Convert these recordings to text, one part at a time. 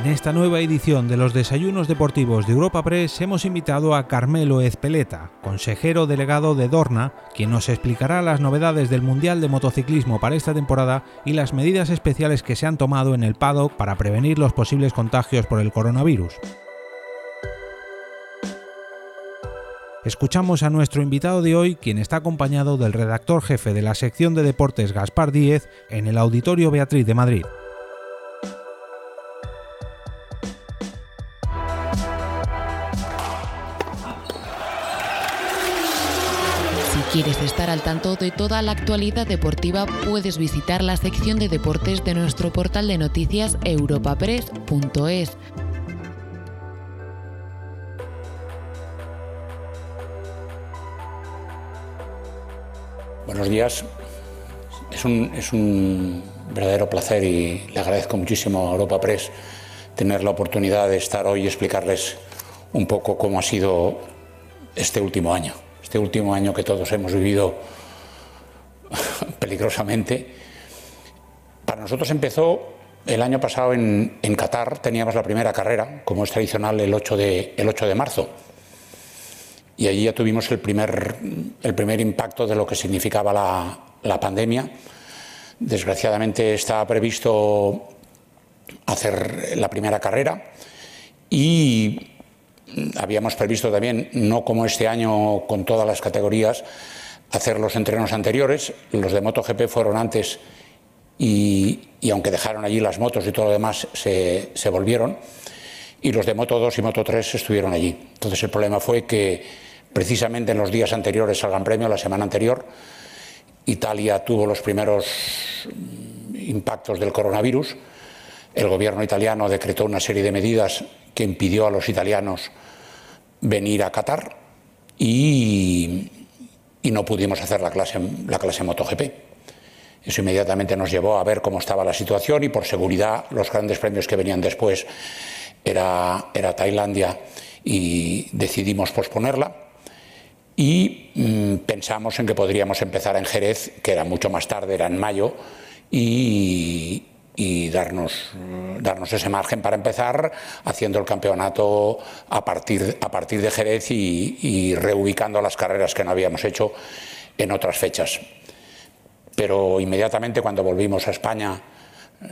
En esta nueva edición de los desayunos deportivos de Europa Press hemos invitado a Carmelo Ezpeleta, consejero delegado de Dorna, quien nos explicará las novedades del Mundial de Motociclismo para esta temporada y las medidas especiales que se han tomado en el paddock para prevenir los posibles contagios por el coronavirus. Escuchamos a nuestro invitado de hoy, quien está acompañado del redactor jefe de la sección de deportes Gaspar Díez en el Auditorio Beatriz de Madrid. ¿Quieres estar al tanto de toda la actualidad deportiva? Puedes visitar la sección de deportes de nuestro portal de noticias europapress.es. Buenos días. Es un, es un, verdadero placer y le agradezco muchísimo a Europa Press tener la oportunidad de estar hoy y explicarles un poco cómo ha sido este último año este último año que todos hemos vivido peligrosamente. Para nosotros empezó el año pasado en, en, Qatar, teníamos la primera carrera, como es tradicional, el 8 de, el 8 de marzo. Y allí ya tuvimos el primer, el primer impacto de lo que significaba la, la pandemia. Desgraciadamente estaba previsto hacer la primera carrera y habíamos previsto también, no como este año con todas las categorías, hacer los entrenos anteriores. Los de MotoGP fueron antes y, aunque dejaron allí las motos y todo lo demás, se, se, volvieron. Y los de Moto 2 y Moto 3 estuvieron allí. Entonces el problema fue que precisamente en los días anteriores al Gran Premio, la semana anterior, Italia tuvo los primeros impactos del coronavirus. El gobierno italiano decretó una serie de medidas que impidió a los italianos venir a Qatar y, no pudimos hacer la clase, la clase MotoGP. Eso inmediatamente nos llevó a ver cómo estaba la situación y por seguridad los grandes premios que venían después era, era Tailandia y decidimos posponerla y mmm, pensamos en que podríamos empezar en Jerez, que era mucho más tarde, era en mayo, y, y darnos, darnos ese margen para empezar haciendo el campeonato a partir, a partir de Jerez y, reubicando las carreras que no habíamos hecho en otras fechas. Pero inmediatamente cuando volvimos a España,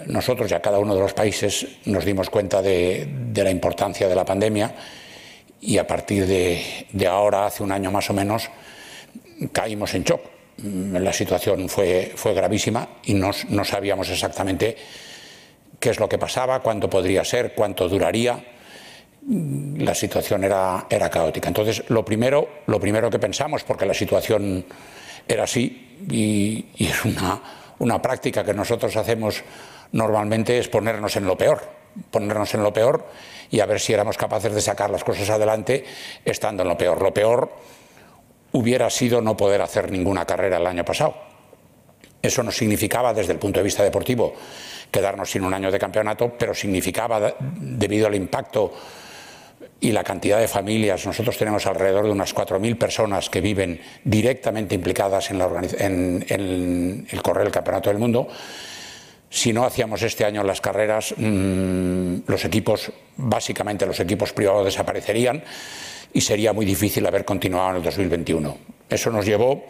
nosotros y a cada uno de los países nos dimos cuenta de, de la importancia de la pandemia y a partir de, de, ahora, hace un año más o menos, caímos en shock la situación fue, fue gravísima y no, no, sabíamos exactamente qué es lo que pasaba, cuánto podría ser, cuánto duraría. La situación era, era caótica. Entonces, lo primero, lo primero que pensamos, porque la situación era así y, y es una, una práctica que nosotros hacemos normalmente, es ponernos en lo peor, ponernos en lo peor y a ver si éramos capaces de sacar las cosas adelante estando en lo peor. Lo peor hubiera sido no poder hacer ninguna carrera el año pasado. Eso no significaba, desde el punto de vista deportivo, quedarnos sin un año de campeonato, pero significaba, debido al impacto y la cantidad de familias, nosotros tenemos alrededor de unas 4.000 personas que viven directamente implicadas en, el correr el Campeonato del Mundo. Si no hacíamos este año las carreras, mmm, los equipos, básicamente los equipos privados desaparecerían y sería muy difícil haber continuado en el 2021. Eso nos llevó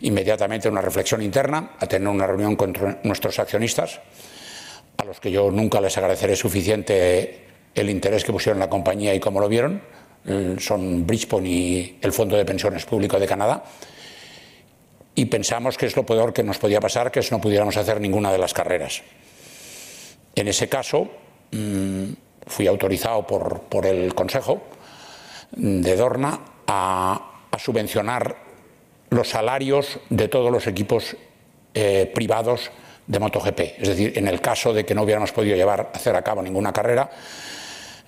inmediatamente a una reflexión interna, a tener una reunión con nuestros accionistas, a los que yo nunca les agradeceré suficiente el interés que pusieron en la compañía y cómo lo vieron. Eh, son Bridgeport y el Fondo de Pensiones Público de Canadá. Y pensamos que es lo peor que nos podía pasar, que es no pudiéramos hacer ninguna de las carreras. En ese caso, mmm, fui autorizado por, por el Consejo de Dorna a, subvencionar los salarios de todos los equipos eh, privados de MotoGP. Es decir, en el caso de que no hubiéramos podido llevar hacer a cabo ninguna carrera,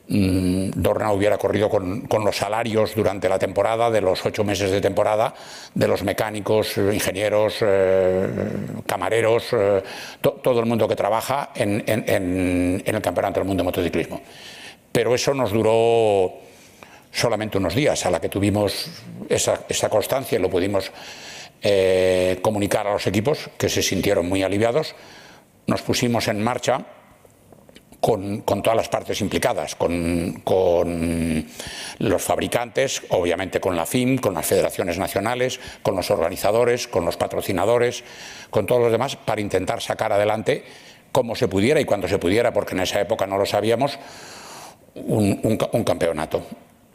mmm, Dorna hubiera corrido con, los salarios durante la temporada, de los ocho meses de temporada, de los mecánicos, ingenieros, eh, camareros, eh, to, todo el mundo que trabaja en, en, en el Campeonato del Mundo de Motociclismo. Pero eso nos duró solamente unos días, a la que tuvimos esa, constancia y lo pudimos eh, comunicar a los equipos, que se sintieron muy aliviados, nos pusimos en marcha con, todas las partes implicadas, con, los fabricantes, obviamente con la FIM, con las federaciones nacionales, con los organizadores, con los patrocinadores, con todos los demás, para intentar sacar adelante como se pudiera y cuando se pudiera, porque en esa época no lo sabíamos, un, campeonato.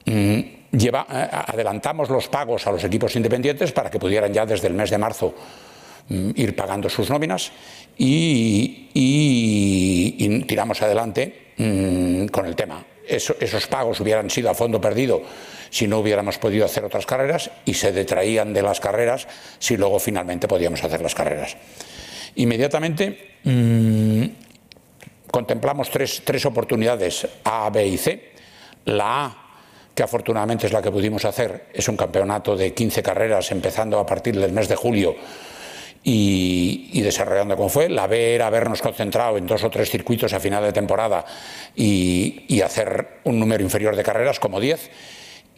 Mm, eh, adelantamos los pagos a los equipos independientes para que pudieran ya desde el mes de marzo mm, ir pagando sus nóminas y, tiramos adelante mm, con el tema. esos pagos hubieran sido a fondo perdido si no hubiéramos podido hacer otras carreras y se detraían de las carreras si luego finalmente podíamos hacer las carreras. Inmediatamente contemplamos tres, tres oportunidades, A, B y C. La A que afortunadamente es la que pudimos hacer, es un campeonato de 15 carreras empezando a partir del mes de julio y, desarrollando como fue. La B era habernos concentrado en dos o tres circuitos a final de temporada y, hacer un número inferior de carreras, como 10.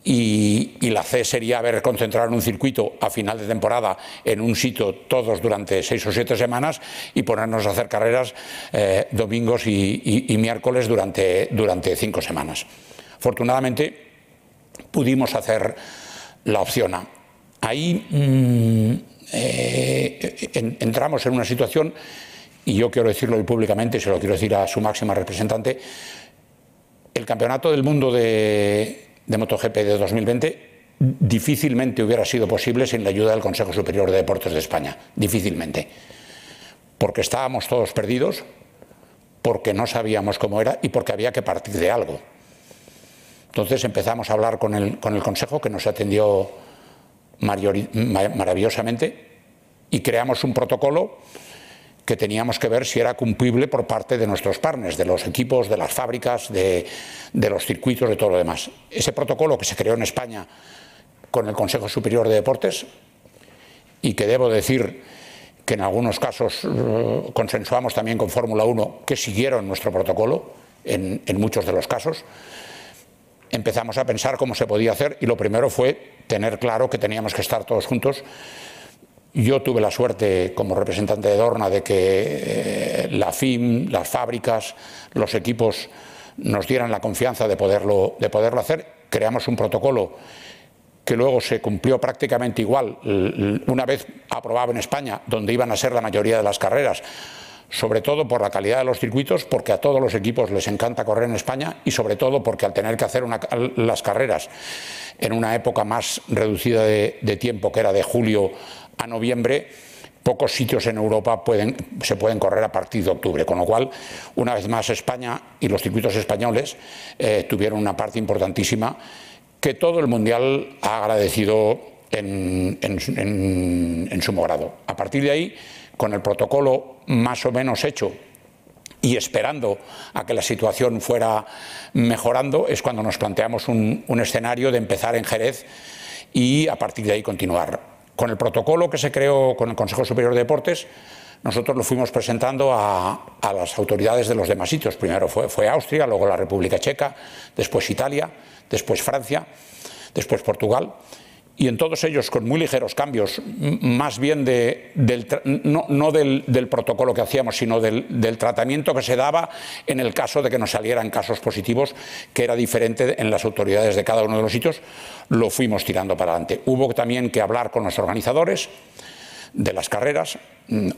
Y, la C sería haber concentrado en un circuito a final de temporada en un sitio todos durante seis o siete semanas y ponernos a hacer carreras eh, domingos y, miércoles durante, durante cinco semanas. Afortunadamente pudimos hacer la opción A. Ahí mm, eh, entramos en una situación, y yo quiero decirlo públicamente, y se lo quiero decir a su máxima representante, el Campeonato del Mundo de, MotoGP de 2020 difícilmente hubiera sido posible sin la ayuda del Consejo Superior de Deportes de España, difícilmente, porque estábamos todos perdidos, porque no sabíamos cómo era y porque había que partir de algo. Entonces empezamos a hablar con el, con el Consejo, que nos atendió maravillosamente y creamos un protocolo que teníamos que ver si era cumplible por parte de nuestros partners, de los equipos, de las fábricas, de, los circuitos, de todo lo demás. Ese protocolo que se creó en España con el Consejo Superior de Deportes y que debo decir que en algunos casos eh, consensuamos también con Fórmula 1, que siguieron nuestro protocolo en muchos de los casos, empezamos a pensar cómo se podía hacer y lo primero fue tener claro que teníamos que estar todos juntos. Yo tuve la suerte como representante de Dorna de que eh, la FIM, las fábricas, los equipos nos dieran la confianza de poderlo, de poderlo hacer. Creamos un protocolo que luego se cumplió prácticamente igual una vez aprobado en España, donde iban a ser la mayoría de las carreras sobre todo por la calidad de los circuitos, porque a todos los equipos les encanta correr en España y sobre todo porque al tener que hacer las carreras en una época más reducida de, tiempo, que era de julio a noviembre, pocos sitios en Europa se pueden correr a partir de octubre, con lo cual, una vez más, España y los circuitos españoles eh, tuvieron una parte importantísima que todo el Mundial ha agradecido en, en sumo grado. A partir de ahí, con el protocolo más o menos hecho y esperando a que la situación fuera mejorando, es cuando nos planteamos un, escenario de empezar en Jerez y a partir de ahí continuar. Con el protocolo que se creó con el Consejo Superior de Deportes, nosotros lo fuimos presentando a, las autoridades de los demás sitios. Primero fue, fue Austria, luego la República Checa, después Italia, después Francia, después Portugal y en todos ellos con muy ligeros cambios, más bien no, del, protocolo que hacíamos, sino del, tratamiento que se daba en el caso de que nos salieran casos positivos, que era diferente en las autoridades de cada uno de los sitios, lo fuimos tirando para adelante. Hubo también que hablar con los organizadores de las carreras,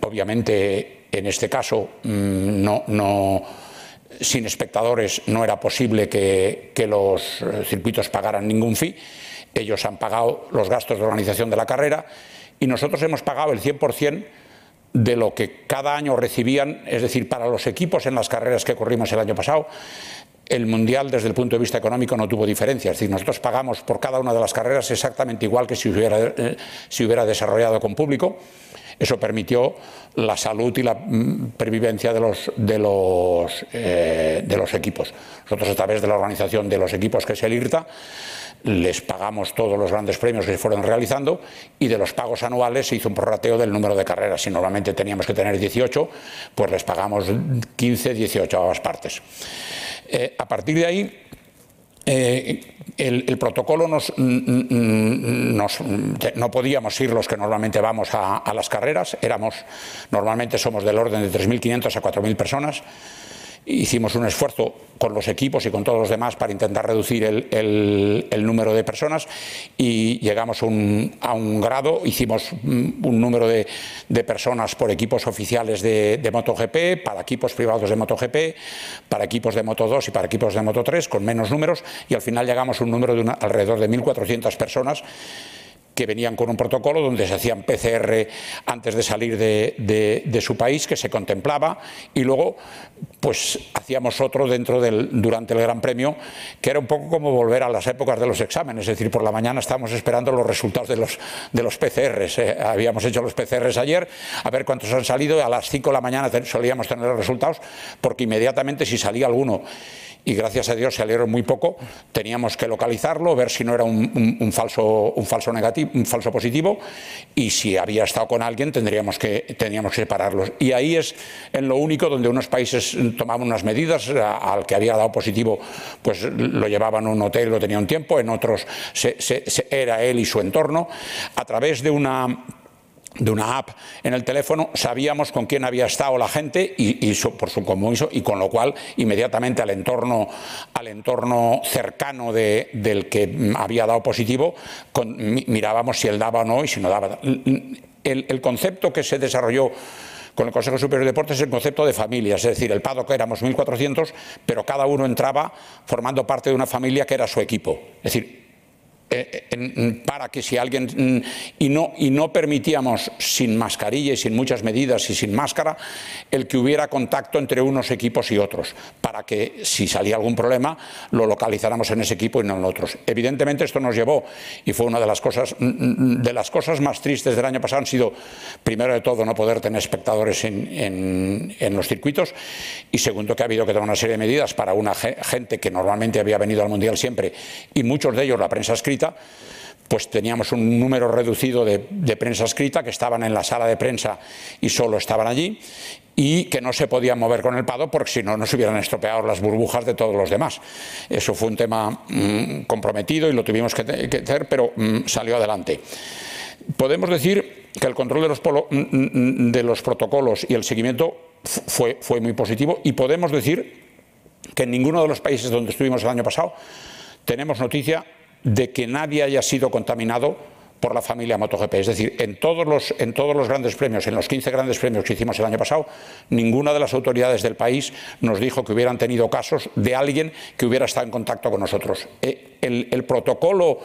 obviamente en este caso no sin espectadores no era posible que, que los eh, circuitos pagaran ningún fee ellos han pagado los gastos de organización de la carrera y nosotros hemos pagado el 100% de lo que cada año recibían, es decir, para los equipos en las carreras que corrimos el año pasado, el Mundial desde el punto de vista económico no tuvo diferencia. Es decir, nosotros pagamos por cada una de las carreras exactamente igual que si hubiera, eh, si hubiera desarrollado con público. Eso permitió la salud y la mm, pervivencia eh, de los equipos. Nosotros a través de la organización de los equipos que es el IRTA, les pagamos todos los grandes premios que se fueron realizando y de los pagos anuales se hizo un prorrateo del número de carreras. Si normalmente teníamos que tener 18, pues les pagamos 15, 18 a ambas partes. Eh, a partir de ahí, eh, el, protocolo nos, no podíamos ir los que normalmente vamos a, a las carreras, éramos, normalmente somos del orden de 3.500 a 4.000 personas hicimos un esfuerzo con los equipos y con todos los demás para intentar reducir el, número de personas y llegamos a un grado, hicimos un número de, personas por equipos oficiales de, MotoGP, para equipos privados de MotoGP, para equipos de Moto 2 y para equipos de Moto 3, con menos números, y al final llegamos a un número de alrededor de 1.400 personas que venían con un protocolo donde se hacían PCR antes de salir de, su país, que se contemplaba, y luego pues hacíamos otro dentro del, durante el Gran Premio, que era un poco como volver a las épocas de los exámenes, es decir, por la mañana estábamos esperando los resultados de los, de los PCRs. Eh, habíamos hecho los PCRs ayer, a ver cuántos han salido, a las 5 de la mañana solíamos tener los resultados, porque inmediatamente si salía alguno y gracias a Dios salieron muy poco. Teníamos que localizarlo, ver si no era un, falso, un falso negativo, un falso positivo, y si había estado con alguien tendríamos que, teníamos que separarlos. Y ahí es en lo único donde unos países tomaban unas medidas, al que había dado positivo, pues lo llevaban a un hotel, lo tenía un tiempo, en otros era él y su entorno, a través de una de una app en el teléfono, sabíamos con quién había estado la gente y, por su compromiso y con lo cual inmediatamente al entorno, al entorno cercano del que había dado positivo, mirábamos si él daba o no y si no daba. El, concepto que se desarrolló con el Consejo Superior de Deportes es el concepto de familia, es decir, el PADO que éramos 1.400, pero cada uno entraba formando parte de una familia que era su equipo. Es decir, eh, para que si alguien mm, y no y no permitíamos sin mascarilla y sin muchas medidas y sin máscara el que hubiera contacto entre unos equipos y otros para que si salía algún problema lo localizáramos en ese equipo y no en otros. Evidentemente esto nos llevó y fue una de las cosas mm, mm, de las cosas más tristes del año pasado han sido primero de todo no poder tener espectadores en, en los circuitos y segundo que ha habido que tomar una serie de medidas para una gente que normalmente había venido al mundial siempre y muchos de ellos la prensa escrita pues teníamos un número reducido de, prensa escrita que estaban en la sala de prensa y solo estaban allí y que no se podían mover con el pado porque si no nos hubieran estropeado las burbujas de todos los demás. Eso fue un tema mm, comprometido y lo tuvimos que, hacer, pero mm, salió adelante. Podemos decir que el control de los, mm, de los protocolos y el seguimiento fue muy positivo y podemos decir que en ninguno de los países donde estuvimos el año pasado tenemos noticia de que nadie haya sido contaminado por la familia MotoGP. Es decir, en todos, los, en todos los grandes premios, en los 15 grandes premios que hicimos el año pasado, ninguna de las autoridades del país nos dijo que hubieran tenido casos de alguien que hubiera estado en contacto con nosotros. Eh, el protocolo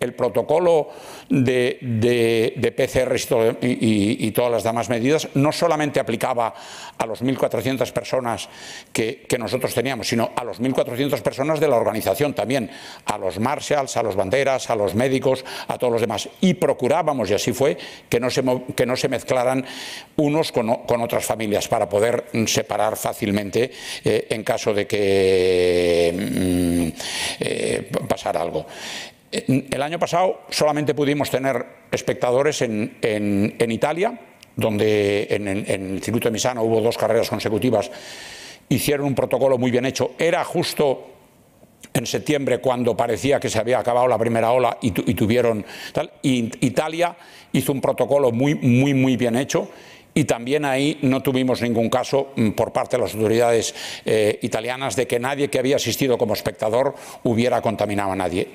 el protocolo de, PCR y, todas las demás medidas no solamente aplicaba a los 1.400 personas que, nosotros teníamos, sino a los 1.400 personas de la organización también, a los marshals, a los banderas, a los médicos, a todos los demás. Y procurábamos, y así fue, que no se, mezclaran unos con, otras familias para poder separar fácilmente eh, en caso de que mm, eh, pasara algo. El año pasado solamente pudimos tener espectadores en, Italia, donde en, el circuito de Misano hubo dos carreras consecutivas, hicieron un protocolo muy bien hecho. Era justo en septiembre cuando parecía que se había acabado la primera ola y, tuvieron tal. Italia hizo un protocolo muy, muy, muy bien hecho y también ahí no tuvimos ningún caso mm, por parte de las autoridades eh, italianas de que nadie que había asistido como espectador hubiera contaminado a nadie.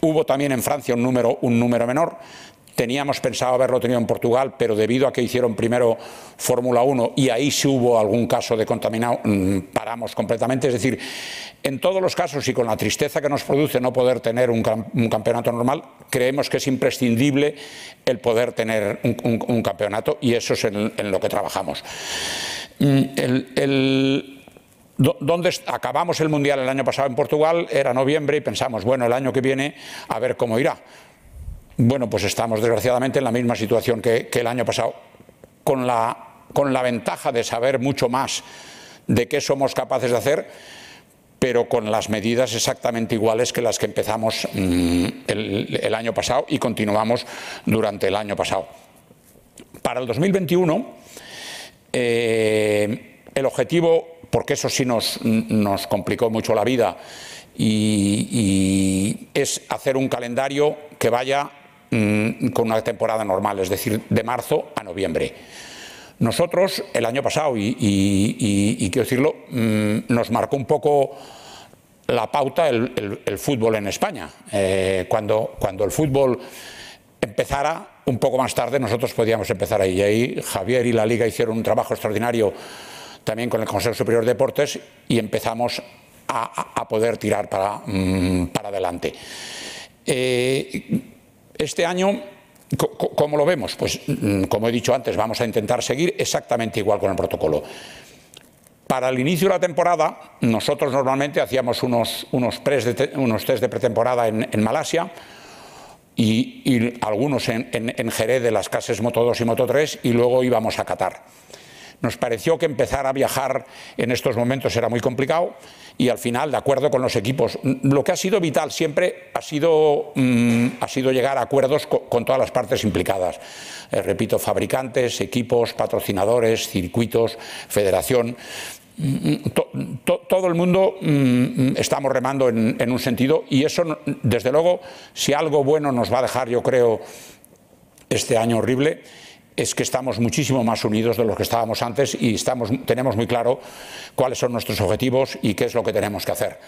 Hubo también en Francia un número, menor. Teníamos pensado haberlo tenido en Portugal, pero debido a que hicieron primero Fórmula 1 y ahí sí hubo algún caso de contaminado, mm, paramos completamente. Es decir, en todos los casos y con la tristeza que nos produce no poder tener un, campeonato normal, creemos que es imprescindible el poder tener un, campeonato y eso es en, lo que trabajamos. Mm, el donde acabamos el Mundial el año pasado en Portugal, era noviembre y pensamos, bueno, el año que viene a ver cómo irá. Bueno, pues estamos desgraciadamente en la misma situación que, el año pasado, con la, con la ventaja de saber mucho más de qué somos capaces de hacer, pero con las medidas exactamente iguales que las que empezamos mm, el, año pasado y continuamos durante el año pasado. Para el 2021, eh, el objetivo porque eso sí nos, complicó mucho la vida, y, es hacer un calendario que vaya mm, con una temporada normal, es decir, de marzo a noviembre. Nosotros, el año pasado, y, quiero decirlo, mm, nos marcó un poco la pauta el, fútbol en España. Eh, cuando, cuando el fútbol empezara, un poco más tarde nosotros podíamos empezar ahí. Y ahí Javier y la Liga hicieron un trabajo extraordinario también con el Consejo Superior de Deportes y empezamos a, poder tirar para, mm, adelante. Eh, este año, ¿cómo lo vemos? Pues, mm, como he dicho antes, vamos a intentar seguir exactamente igual con el protocolo. Para el inicio de la temporada, nosotros normalmente hacíamos unos, unos, de, test de pretemporada en, Malasia y, algunos en, en, Jerez de las clases Moto 2 y Moto 3 y luego íbamos a Qatar. Nos pareció que empezar a viajar en estos momentos era muy complicado y al final, de acuerdo con los equipos, lo que ha sido vital siempre ha sido, mm, ha sido llegar a acuerdos con, todas las partes implicadas. Eh, repito, fabricantes, equipos, patrocinadores, circuitos, federación. Mm, mm, todo el mundo estamos remando en un sentido y eso, desde luego, si algo bueno nos va a dejar, yo creo, este año horrible, es que estamos muchísimo más unidos de los que estábamos antes y tenemos muy claro cuáles son nuestros objetivos y qué es lo que tenemos que hacer.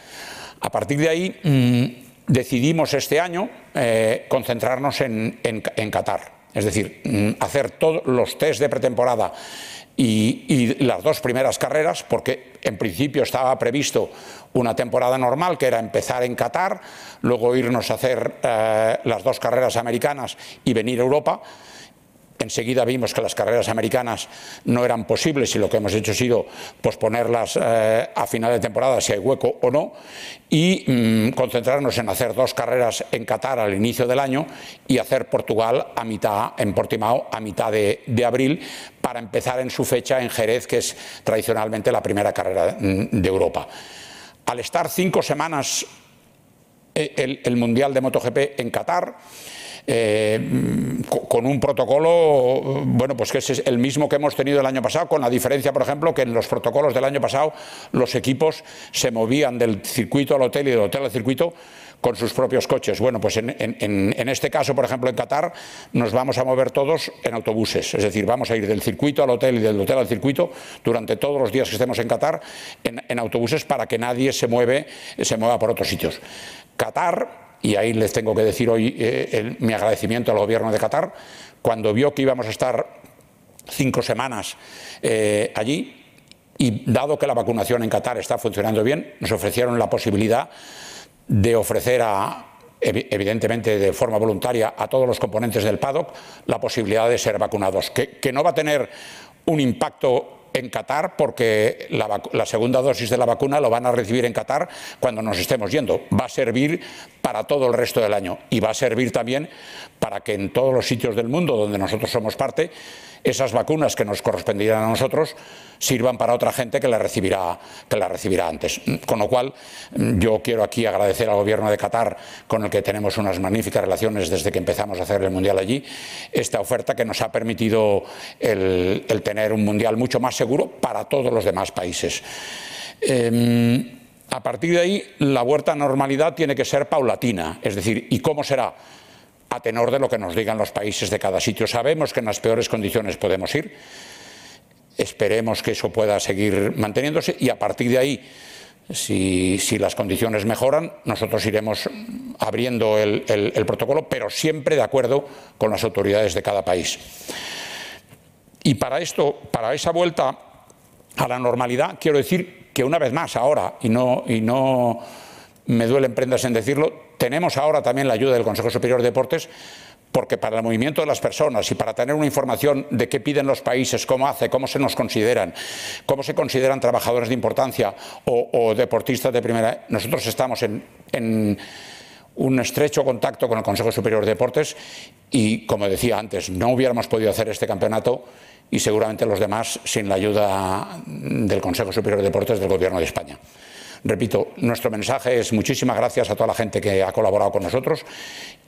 A partir de ahí mm, decidimos este año eh, concentrarnos en, Qatar, es decir, mm, hacer todos los test de pretemporada y, las dos primeras carreras, porque en principio estaba previsto una temporada normal, que era empezar en Qatar, luego irnos a hacer eh, las dos carreras americanas y venir a Europa Enseguida vimos que las carreras americanas no eran posibles y lo que hemos hecho ha sido posponerlas eh, a final de temporada, si hay hueco o no, y mm, concentrarnos en hacer dos carreras en Qatar al inicio del año y hacer Portugal a mitad, en Portimao a mitad de, abril para empezar en su fecha en Jerez, que es tradicionalmente la primera carrera mm, de Europa. Al estar cinco semanas eh, el, el Mundial de MotoGP en Qatar, eh, con un protocolo, bueno, pues que es el mismo que hemos tenido el año pasado, con la diferencia, por ejemplo, que en los protocolos del año pasado los equipos se movían del circuito al hotel y del hotel al circuito con sus propios coches. Bueno, pues en, este caso, por ejemplo, en Qatar, nos vamos a mover todos en autobuses, es decir, vamos a ir del circuito al hotel y del hotel al circuito durante todos los días que estemos en Qatar en, autobuses para que nadie se, mueve, se mueva por otros sitios. Qatar y ahí les tengo que decir hoy eh, mi agradecimiento al gobierno de Qatar, cuando vio que íbamos a estar cinco semanas eh, allí, y dado que la vacunación en Qatar está funcionando bien, nos ofrecieron la posibilidad de ofrecer a, evidentemente de forma voluntaria, a todos los componentes del paddock la posibilidad de ser vacunados, que, que no va a tener un impacto en Qatar porque la, segunda dosis de la vacuna lo van a recibir en Qatar cuando nos estemos yendo. Va a servir para todo el resto del año y va a servir también para que en todos los sitios del mundo donde nosotros somos parte, esas vacunas que nos corresponderían a nosotros sirvan para otra gente que la recibirá, antes. Con lo cual, yo quiero aquí agradecer al gobierno de Qatar, con el que tenemos unas magníficas relaciones desde que empezamos a hacer el Mundial allí, esta oferta que nos ha permitido el, tener un Mundial mucho más seguro para todos los demás países. Em, a partir de ahí, la vuelta a normalidad tiene que ser paulatina, es decir, ¿y cómo será? A tenor de lo que nos digan los países de cada sitio. Sabemos que en las peores condiciones podemos ir, esperemos que eso pueda seguir manteniéndose y a partir de ahí, si, las condiciones mejoran, nosotros iremos abriendo el, protocolo, pero siempre de acuerdo con las autoridades de cada país. Y para esto, para esa vuelta a la normalidad, quiero decir que una vez más ahora, y no, y no me duelen prendas en decirlo, tenemos ahora también la ayuda del Consejo Superior de Deportes porque para el movimiento de las personas y para tener una información de qué piden los países, cómo hace, cómo se nos consideran, cómo se consideran trabajadores de importancia o, deportistas de primera, nosotros estamos en, un estrecho contacto con el Consejo Superior de Deportes y, como decía antes, no hubiéramos podido hacer este campeonato y seguramente los demás sin la ayuda del Consejo Superior de Deportes del Gobierno de España. Repito, nuestro mensaje es muchísimas gracias a toda la gente que ha colaborado con nosotros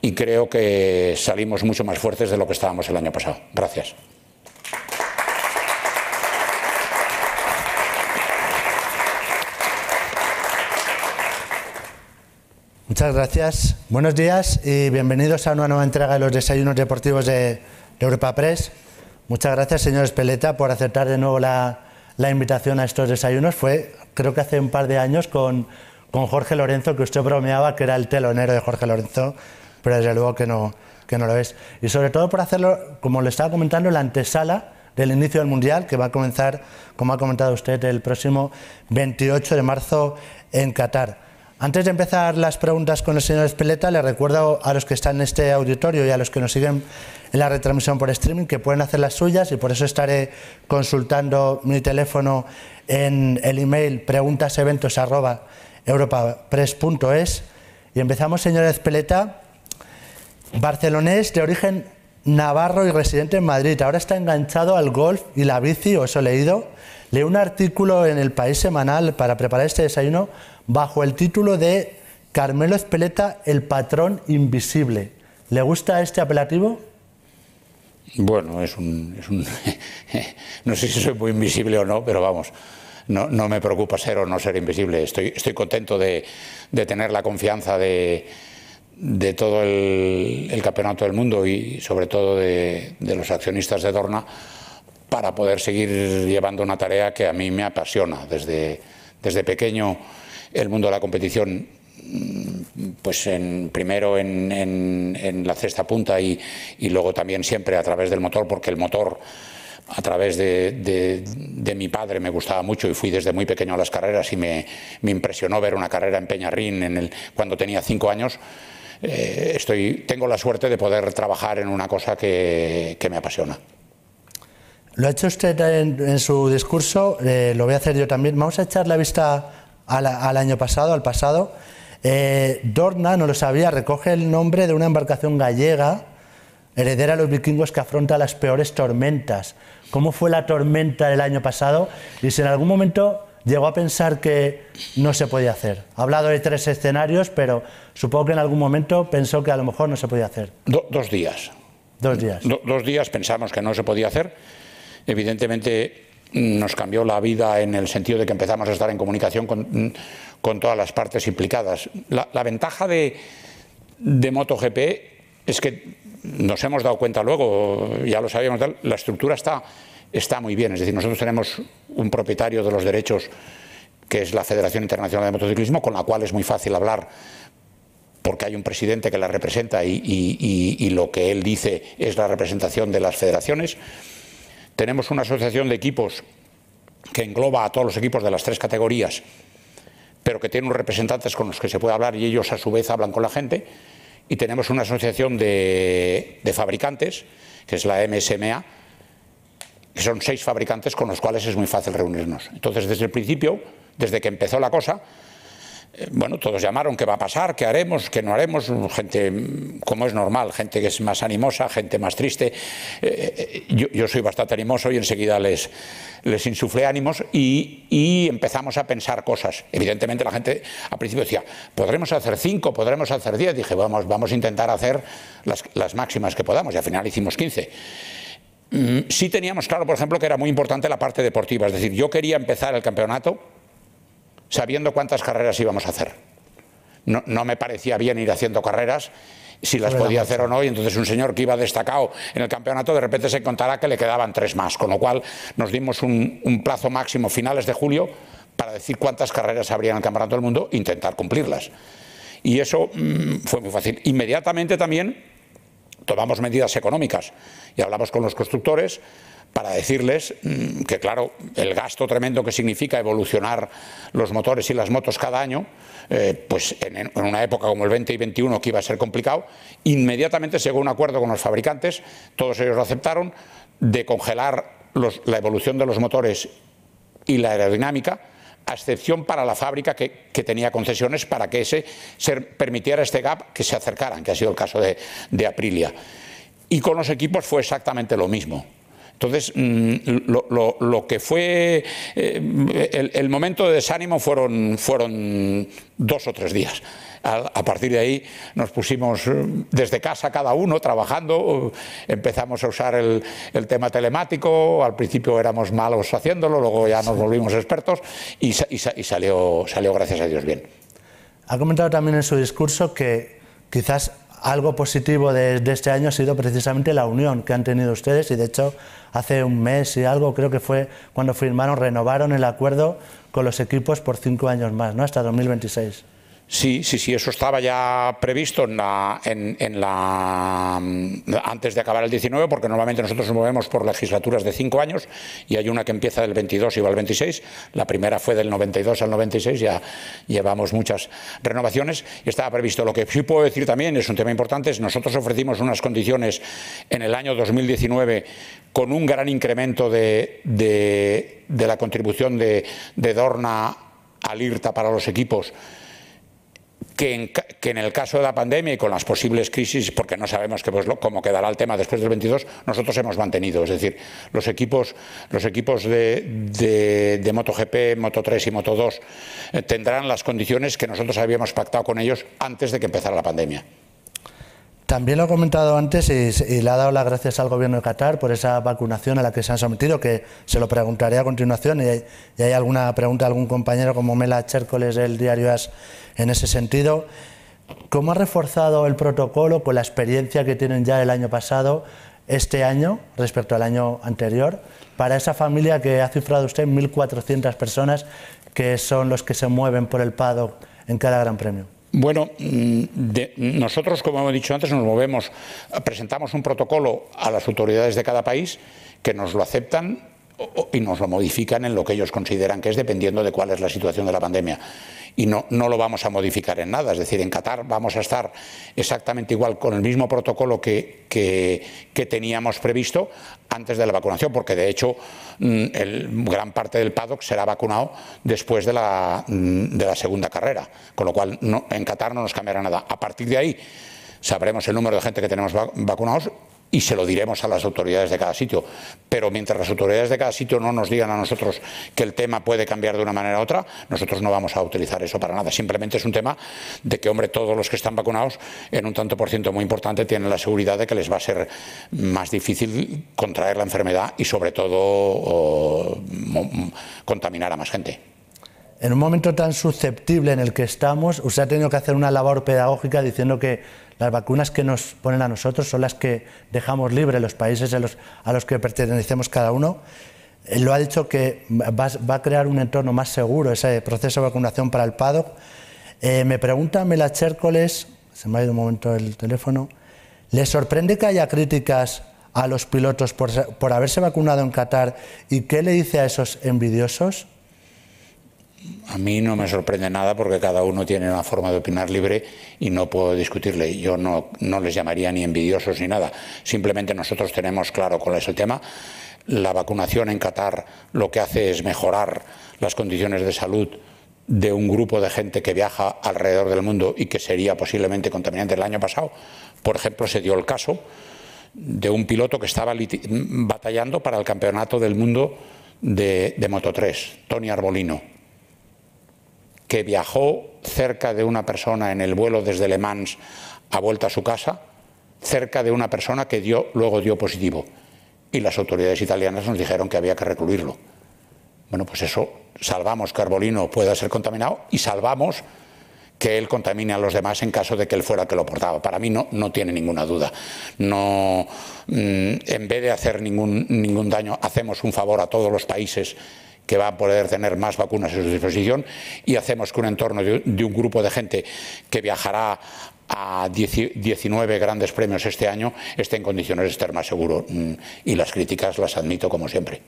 y creo que salimos mucho más fuertes de lo que estábamos el año pasado. Gracias. Muchas gracias. Buenos días y bienvenidos a una nueva entrega de los desayunos deportivos de Europa Press. Muchas gracias, señor Espeleta, por aceptar de nuevo la, la invitación a estos desayunos. Fue, creo que hace un par de años, con, con Jorge Lorenzo, que usted bromeaba que era el telonero de Jorge Lorenzo, pero desde luego que no, que no lo es. Y sobre todo por hacerlo, como le estaba comentando, la antesala del inicio del Mundial, que va a comenzar, como ha comentado usted, el próximo 28 de marzo en Qatar. Antes de empezar las preguntas con el señor Espeleta, le recuerdo a los que están en este auditorio y a los que nos siguen en la retransmisión por streaming que pueden hacer las suyas y por eso estaré consultando mi teléfono en el email preguntaseventos@europapress.es y empezamos, señor Espeleta, barcelonés de origen navarro y residente en Madrid. Ahora está enganchado al golf y la bici, o eso he leído. Leí un artículo en el País Semanal para preparar este desayuno bajo el título de Carmelo Espeleta, el patrón invisible. ¿Le gusta este apelativo? Bueno, es un, no sé si soy muy invisible o no, pero vamos, no, me preocupa ser o no ser invisible. Estoy, estoy contento de, tener la confianza de, de todo el, campeonato del mundo y sobre todo de, de los accionistas de Dorna para poder seguir llevando una tarea que a mí me apasiona desde, desde pequeño el mundo de la competición mm, pues en, primero en, en, la cesta punta y, y, luego también siempre a través del motor, porque el motor a través de, de, mi padre me gustaba mucho y fui desde muy pequeño a las carreras y me, me impresionó ver una carrera en Peñarrín en el, cuando tenía cinco años. Eh, estoy, tengo la suerte de poder trabajar en una cosa que, que me apasiona. Lo ha hecho usted en, su discurso, eh, lo voy a hacer yo también. Vamos a echar la vista al, año pasado, al pasado. Eh, Dorna, no lo sabía, recoge el nombre de una embarcación gallega, heredera de los vikingos que afronta las peores tormentas. ¿Cómo fue la tormenta del año pasado? Y si en algún momento llegó a pensar que no se podía hacer. Ha hablado de tres escenarios, pero supongo que en algún momento pensó que a lo mejor no se podía hacer. dos días. Dos días. dos días pensamos que no se podía hacer. Evidentemente nos cambió la vida en el sentido de que empezamos a estar en comunicación con, todas las partes implicadas. La, ventaja de, de MotoGP es que nos hemos dado cuenta luego, ya lo sabíamos, la estructura está, está muy bien. Es decir, nosotros tenemos un propietario de los derechos que es la Federación Internacional de Motociclismo, con la cual es muy fácil hablar porque hay un presidente que la representa y, y lo que él dice es la representación de las federaciones. Tenemos una asociación de equipos que engloba a todos los equipos de las tres categorías, pero que tiene unos representantes con los que se puede hablar y ellos a su vez hablan con la gente. Y tenemos una asociación de, fabricantes, que es la MSMA, que son seis fabricantes con los cuales es muy fácil reunirnos. Entonces, desde el principio, desde que empezó la cosa, bueno, todos llamaron qué va a pasar, qué haremos, qué no haremos, gente como es normal, gente que es más animosa, gente más triste. Eh, eh, yo, soy bastante animoso y enseguida les, les insuflé ánimos y, empezamos a pensar cosas. Evidentemente la gente al principio decía, podremos hacer cinco, podremos hacer diez. Dije, vamos, vamos a intentar hacer las, las máximas que podamos y al final hicimos quince mm, sí teníamos claro, por ejemplo, que era muy importante la parte deportiva. Es decir, yo quería empezar el campeonato sabiendo cuántas carreras íbamos a hacer. No, me parecía bien ir haciendo carreras si las podía hacer o no, y entonces un señor que iba destacado en el campeonato de repente se contará que le quedaban tres más, con lo cual nos dimos un, plazo máximo finales de julio para decir cuántas carreras habría en el campeonato del mundo e intentar cumplirlas. Y eso mm, fue muy fácil. Inmediatamente también tomamos medidas económicas y hablamos con los constructores para decirles mm, que, claro, el gasto tremendo que significa evolucionar los motores y las motos cada año, eh, pues en, una época como el 20 y 21 que iba a ser complicado, inmediatamente llegó un acuerdo con los fabricantes, todos ellos lo aceptaron, de congelar la evolución de los motores y la aerodinámica, a excepción para la fábrica que, tenía concesiones para que ese se permitiera este gap que se acercaran, que ha sido el caso de Aprilia. Y con los equipos fue exactamente lo mismo. Entonces, mm, lo, que fue eh, el, momento de desánimo fueron, fueron dos o tres días. A, partir de ahí nos pusimos eh, desde casa cada uno trabajando, empezamos a usar el, tema telemático, al principio éramos malos haciéndolo, luego ya nos volvimos expertos y, salió, salió, gracias a Dios, bien. Ha comentado también en su discurso que quizás algo positivo de, este año ha sido precisamente la unión que han tenido ustedes y de hecho hace un mes y algo creo que fue cuando firmaron, renovaron el acuerdo con los equipos por cinco años más, ¿no? hasta 2026. Sí, sí, sí, eso estaba ya previsto en la, en, la, antes de acabar el 19, porque normalmente nosotros nos movemos por legislaturas de cinco años y hay una que empieza del 22 y va al 26. La primera fue del 92 al 96, ya llevamos muchas renovaciones y estaba previsto. Lo que sí puedo decir también, es un tema importante, es nosotros ofrecimos unas condiciones en el año 2019 con un gran incremento de, de, la contribución de Dorna al IRTA para los equipos que en, el caso de la pandemia y con las posibles crisis, porque no sabemos que, pues, cómo quedará el tema después del 22, nosotros hemos mantenido. Es decir, los equipos, los equipos de, de, MotoGP, Moto3 y Moto2 eh, tendrán las condiciones que nosotros habíamos pactado con ellos antes de que empezara la pandemia. También lo he comentado antes y, le ha dado las gracias al gobierno de Qatar por esa vacunación a la que se han sometido, que se lo preguntaré a continuación y hay, alguna pregunta de algún compañero como Mela Chércoles del diario AS en ese sentido. ¿Cómo ha reforzado el protocolo con la experiencia que tienen ya el año pasado, este año, respecto al año anterior, para esa familia que ha cifrado usted 1.400 personas que son los que se mueven por el paddock en cada gran premio? Bueno, mm, nosotros, como hemos dicho antes, nos movemos, presentamos un protocolo a las autoridades de cada país que nos lo aceptan y nos lo modifican en lo que ellos consideran que es dependiendo de cuál es la situación de la pandemia y no, no lo vamos a modificar en nada. Es decir, en Qatar vamos a estar exactamente igual con el mismo protocolo que, que, teníamos previsto antes de la vacunación, porque de hecho mm, el, gran parte del paddock será vacunado después de la, mm, de la segunda carrera, con lo cual no, en Qatar no nos cambiará nada. A partir de ahí sabremos el número de gente que tenemos vacunados y se lo diremos a las autoridades de cada sitio. Pero mientras las autoridades de cada sitio no nos digan a nosotros que el tema puede cambiar de una manera u otra, nosotros no vamos a utilizar eso para nada. Simplemente es un tema de que, hombre, todos los que están vacunados, en un tanto por ciento muy importante, tienen la seguridad de que les va a ser más difícil contraer la enfermedad y, sobre todo, contaminar a más gente. En un momento tan susceptible en el que estamos, usted ha tenido que hacer una labor pedagógica diciendo que las vacunas que nos ponen a nosotros son las que dejamos libres los países a los, que pertenecemos cada uno. Él lo ha dicho que va, a crear un entorno más seguro ese proceso de vacunación para el PADOC. Eh, me pregunta Mela Chércoles, se me ha ido un momento el teléfono, ¿le sorprende que haya críticas a los pilotos por, por haberse vacunado en Qatar y qué le dice a esos envidiosos? A mí no me sorprende nada porque cada uno tiene una forma de opinar libre y no puedo discutirle. Yo no, les llamaría ni envidiosos ni nada. Simplemente nosotros tenemos claro cuál es el tema. La vacunación en Qatar lo que hace es mejorar las condiciones de salud de un grupo de gente que viaja alrededor del mundo y que sería posiblemente contaminante. El año pasado, por ejemplo, se dio el caso de un piloto que estaba batallando para el campeonato del mundo de, de Moto 3, Tony Arbolino que viajó cerca de una persona en el vuelo desde Le Mans a vuelta a su casa, cerca de una persona que luego dio positivo. Y las autoridades italianas nos dijeron que había que recluirlo. Bueno, pues eso, salvamos que Arbolino pueda ser contaminado y salvamos que él contamine a los demás en caso de que él fuera que lo portaba. Para mí no, no tiene ninguna duda. No, mm, en vez de hacer ningún, ningún daño, hacemos un favor a todos los países que va a poder tener más vacunas a su disposición y hacemos que un entorno de, un grupo de gente que viajará a 19 grandes premios este año esté en condiciones de estar más seguro. Mm, y las críticas las admito como siempre.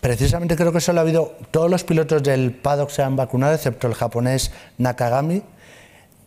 Precisamente creo que solo ha habido, todos los pilotos del paddock se han vacunado, excepto el japonés Nakagami.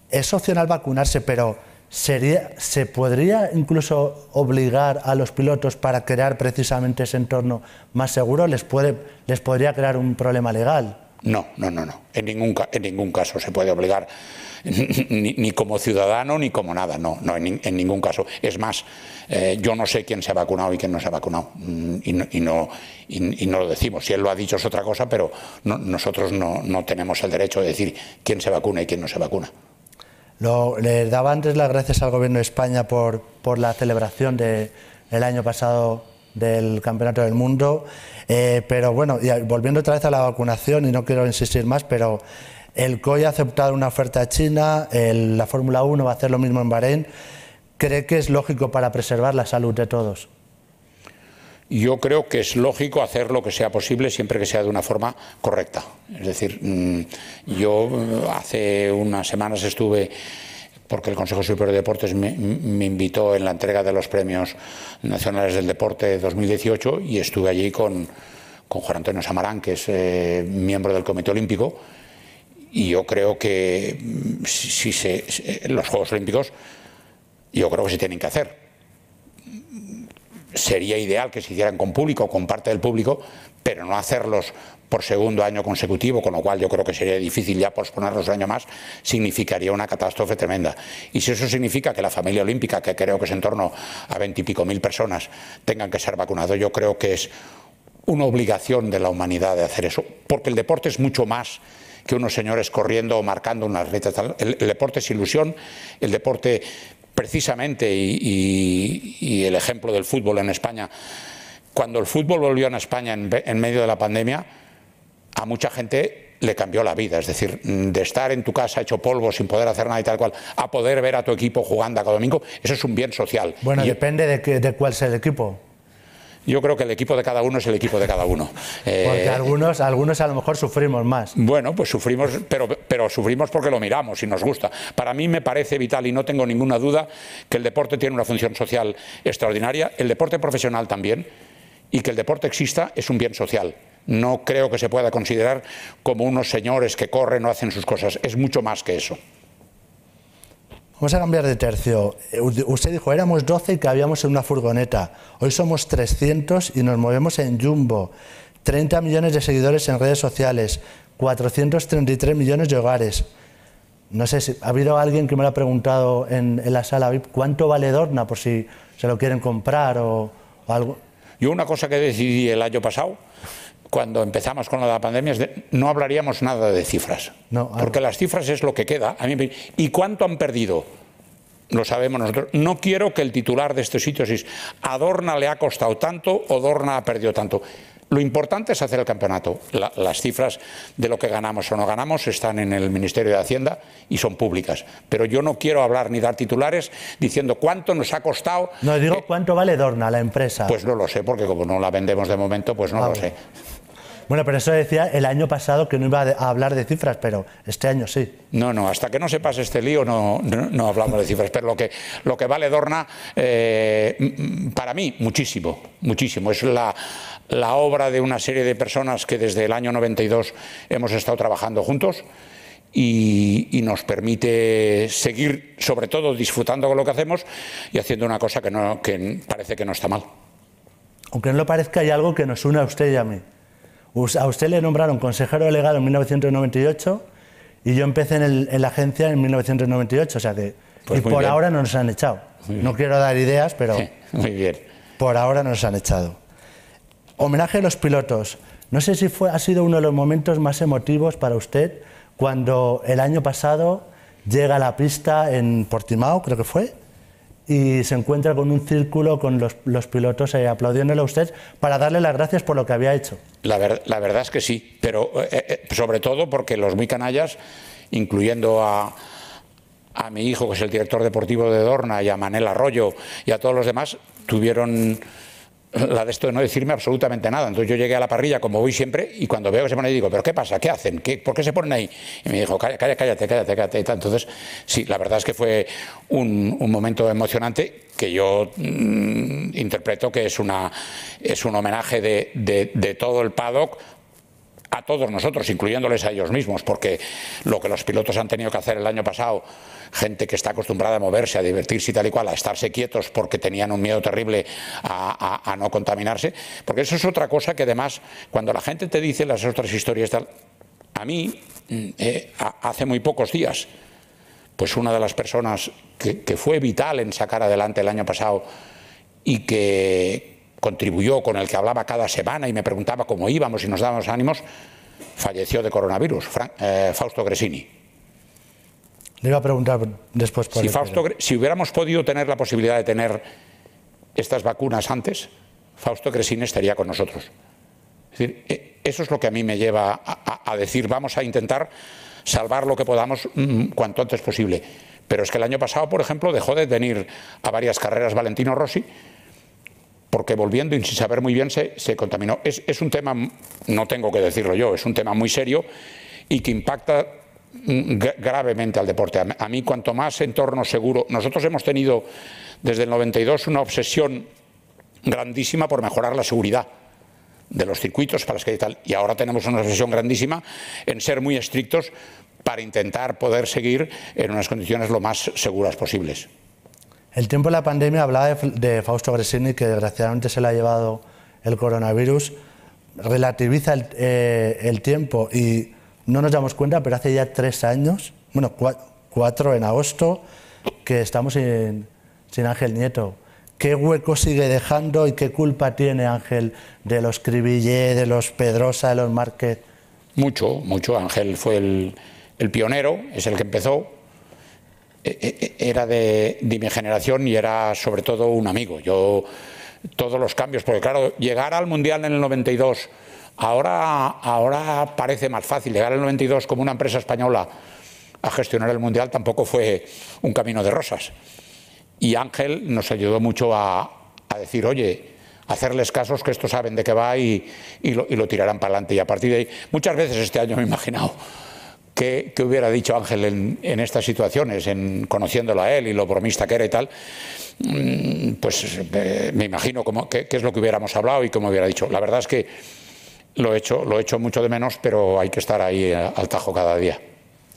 Es opcional vacunarse, pero Sería, ¿Se podría incluso obligar a los pilotos para crear precisamente ese entorno más seguro? ¿Les, puede, les podría crear un problema legal? No, no, no, no. En ningún, en ningún caso se puede obligar, ni, como ciudadano ni como nada, no, no en, ningún caso. Es más, eh, yo no sé quién se ha vacunado y quién no se ha vacunado, mm, y no, y no, y, no lo decimos. Si él lo ha dicho es otra cosa, pero nosotros no, no tenemos el derecho de decir quién se vacuna y quién no se vacuna. Lo, le daba antes las gracias al Gobierno de España por, por la celebración del año pasado del Campeonato del Mundo, eh, pero bueno, volviendo otra vez a la vacunación, y no quiero insistir más, pero El COI ha aceptado una oferta china, la Fórmula 1 va a hacer lo mismo en Bahrein. ¿Cree que es lógico para preservar la salud de todos? Yo creo que es lógico hacer lo que sea posible siempre que sea de una forma correcta. Es decir, mm, yo eh, hace unas semanas estuve porque el Consejo Superior de Deportes me, invitó en la entrega de los premios nacionales del deporte 2018 y estuve allí con, Juan Antonio Samarán, que es eh, miembro del Comité Olímpico, y yo creo que mm, si, se, los Juegos Olímpicos, yo creo que se tienen que hacer sería ideal que se hicieran con público, con parte del público, pero no hacerlos por segundo año consecutivo, con lo cual yo creo que sería difícil ya posponerlos un año más, significaría una catástrofe tremenda. Y si eso significa que la familia olímpica, que creo que es en torno a veintipico mil personas, tengan que ser vacunados, yo creo que es una obligación de la humanidad de hacer eso, porque el deporte es mucho más que unos señores corriendo o marcando unas letras. el deporte es ilusión, el deporte precisamente, y, el ejemplo del fútbol en España, cuando el fútbol volvió en España en, medio de la pandemia, a mucha gente le cambió la vida. Es decir, de estar en tu casa hecho polvo sin poder hacer nada y tal cual, a poder ver a tu equipo jugando cada domingo, eso es un bien social. Bueno, depende de, de cuál sea el equipo. Yo creo que el equipo de cada uno es el equipo de cada uno. Porque eh, algunos, algunos a lo mejor sufrimos más. Bueno, pues sufrimos, pero, pero sufrimos porque lo miramos y nos gusta. Para mí me parece vital y no tengo ninguna duda que el deporte tiene una función social extraordinaria, el deporte profesional también, y que el deporte exista es un bien social. No creo que se pueda considerar como unos señores que corren o hacen sus cosas. Es mucho más que eso. Vamos a cambiar de tercio. Usted dijo, éramos 12 y cabíamos en una furgoneta. Hoy somos 300 y nos movemos en Jumbo. 30 millones de seguidores en redes sociales. 433 millones de hogares. No sé si ha habido alguien que me lo ha preguntado en, la sala VIP, ¿cuánto vale Dorna por si se lo quieren comprar o, o algo? Yo una cosa que decidí el año pasado cuando empezamos con la pandemia, no hablaríamos nada de cifras. porque las cifras es lo que queda. ¿Y cuánto han perdido? Lo sabemos nosotros. No quiero que el titular de este sitio es a Dorna le ha costado tanto o Dorna ha perdido tanto. Lo importante es hacer el campeonato. las cifras de lo que ganamos o no ganamos están en el Ministerio de Hacienda y son públicas. Pero yo no quiero hablar ni dar titulares diciendo cuánto nos ha costado. No digo cuánto vale Dorna, la empresa. Pues no lo sé, porque como no la vendemos de momento, pues no ah, lo sé. Bueno, pero eso decía el año pasado que no iba a hablar de cifras, pero este año sí. No, no, hasta que no se pase este lío no, no, hablamos de cifras. Pero lo que, lo que vale Dorna, eh, para mí, muchísimo, muchísimo. Es la, la obra de una serie de personas que desde el año 92 hemos estado trabajando juntos. Y, nos permite seguir, sobre todo, disfrutando con lo que hacemos y haciendo una cosa que, no, que parece que no está mal. Aunque no lo parezca, hay algo que nos une a usted y a mí. A usted le nombraron consejero delegado en 1998 y yo empecé en, la agencia en 1998, o sea que pues y por ahora no nos han echado. No quiero dar ideas, pero muy bien. por ahora nos han echado. Homenaje a los pilotos. No sé si fue, ha sido uno de los momentos más emotivos para usted cuando el año pasado llega a la pista en Portimao, creo que fue, y se encuentra con un círculo con los, pilotos eh, aplaudiéndole a usted para darle las gracias por lo que había hecho. La, verdad es que sí, pero eh, eh, sobre todo porque los muy canallas, incluyendo a, a mi hijo, que es el director deportivo de Dorna, y a Manel Arroyo y a todos los demás, tuvieron la de esto de no decirme absolutamente nada. Entonces yo llegué a la parrilla, como voy siempre, y cuando veo que se ponen ahí digo, ¿pero qué pasa? ¿Qué hacen? ¿Qué, ¿Por qué se ponen ahí? Y me dijo, cállate, cállate, cállate, cállate. Entonces, sí, la verdad es que fue un, momento emocionante que yo mm, interpreto que es, una, es un homenaje de, de todo el paddock a todos nosotros, incluyéndoles a ellos mismos, porque lo que los pilotos han tenido que hacer el año pasado gente que está acostumbrada a moverse, a divertirse y tal y cual, a estarse quietos porque tenían un miedo terrible a, no contaminarse, porque eso es otra cosa que además, cuando la gente te dice las otras historias a mí, mm, eh, hace muy pocos días, pues una de las personas que fue vital en sacar adelante el año pasado y que contribuyó, con el que hablaba cada semana y me preguntaba cómo íbamos y nos dábamos ánimos, falleció de coronavirus, eh, Fausto Gresini. Le iba a preguntar después por si, Fausto, si hubiéramos podido tener la posibilidad de tener estas vacunas antes, Fausto Gresini estaría con nosotros. Es decir, e, eso es lo que a mí me lleva a, decir, vamos a intentar salvar lo que podamos mm, cuanto antes posible. Pero es que el año pasado, por ejemplo, dejó de venir a varias carreras Valentino Rossi porque volviendo y sin saber muy bien se, contaminó. Es, es, un tema, no tengo que decirlo yo, es un tema muy serio y que impacta mm, gravemente al deporte. A mí cuanto más entorno seguro, nosotros hemos tenido desde el 92 una obsesión grandísima por mejorar la seguridad de los circuitos para las que y tal. Y ahora tenemos una obsesión grandísima en ser muy estrictos para intentar poder seguir en unas condiciones lo más seguras posibles. El tiempo de la pandemia hablaba de, Fausto Gresini, que desgraciadamente se le ha llevado el coronavirus. Relativiza eh, el, tiempo y no nos damos cuenta, pero hace ya tres años, bueno, cuatro en agosto, que estamos sin, sin Ángel Nieto. ¿Qué hueco sigue dejando y qué culpa tiene Ángel de los Cribillé, de los Pedrosa, de los Márquez? Mucho, mucho. Ángel fue el, el pionero, es el que empezó, era de, mi generación y era sobre todo un amigo. Yo, todos los cambios, porque claro, llegar al Mundial en el 92, ahora, ahora parece más fácil, llegar al 92 como una empresa española a gestionar el Mundial tampoco fue un camino de rosas. Y Ángel nos ayudó mucho a, decir, oye, hacerles casos que estos saben de qué va y, lo, y lo tirarán para adelante. Y a partir de ahí, muchas veces este año me he imaginado ¿Qué, hubiera dicho Ángel en, estas situaciones, en conociéndolo a él y lo bromista que era y tal? Mm, pues eh, me imagino qué, es lo que hubiéramos hablado y cómo hubiera dicho. La verdad es que lo he hecho, lo he hecho mucho de menos, pero hay que estar ahí eh, al tajo cada día.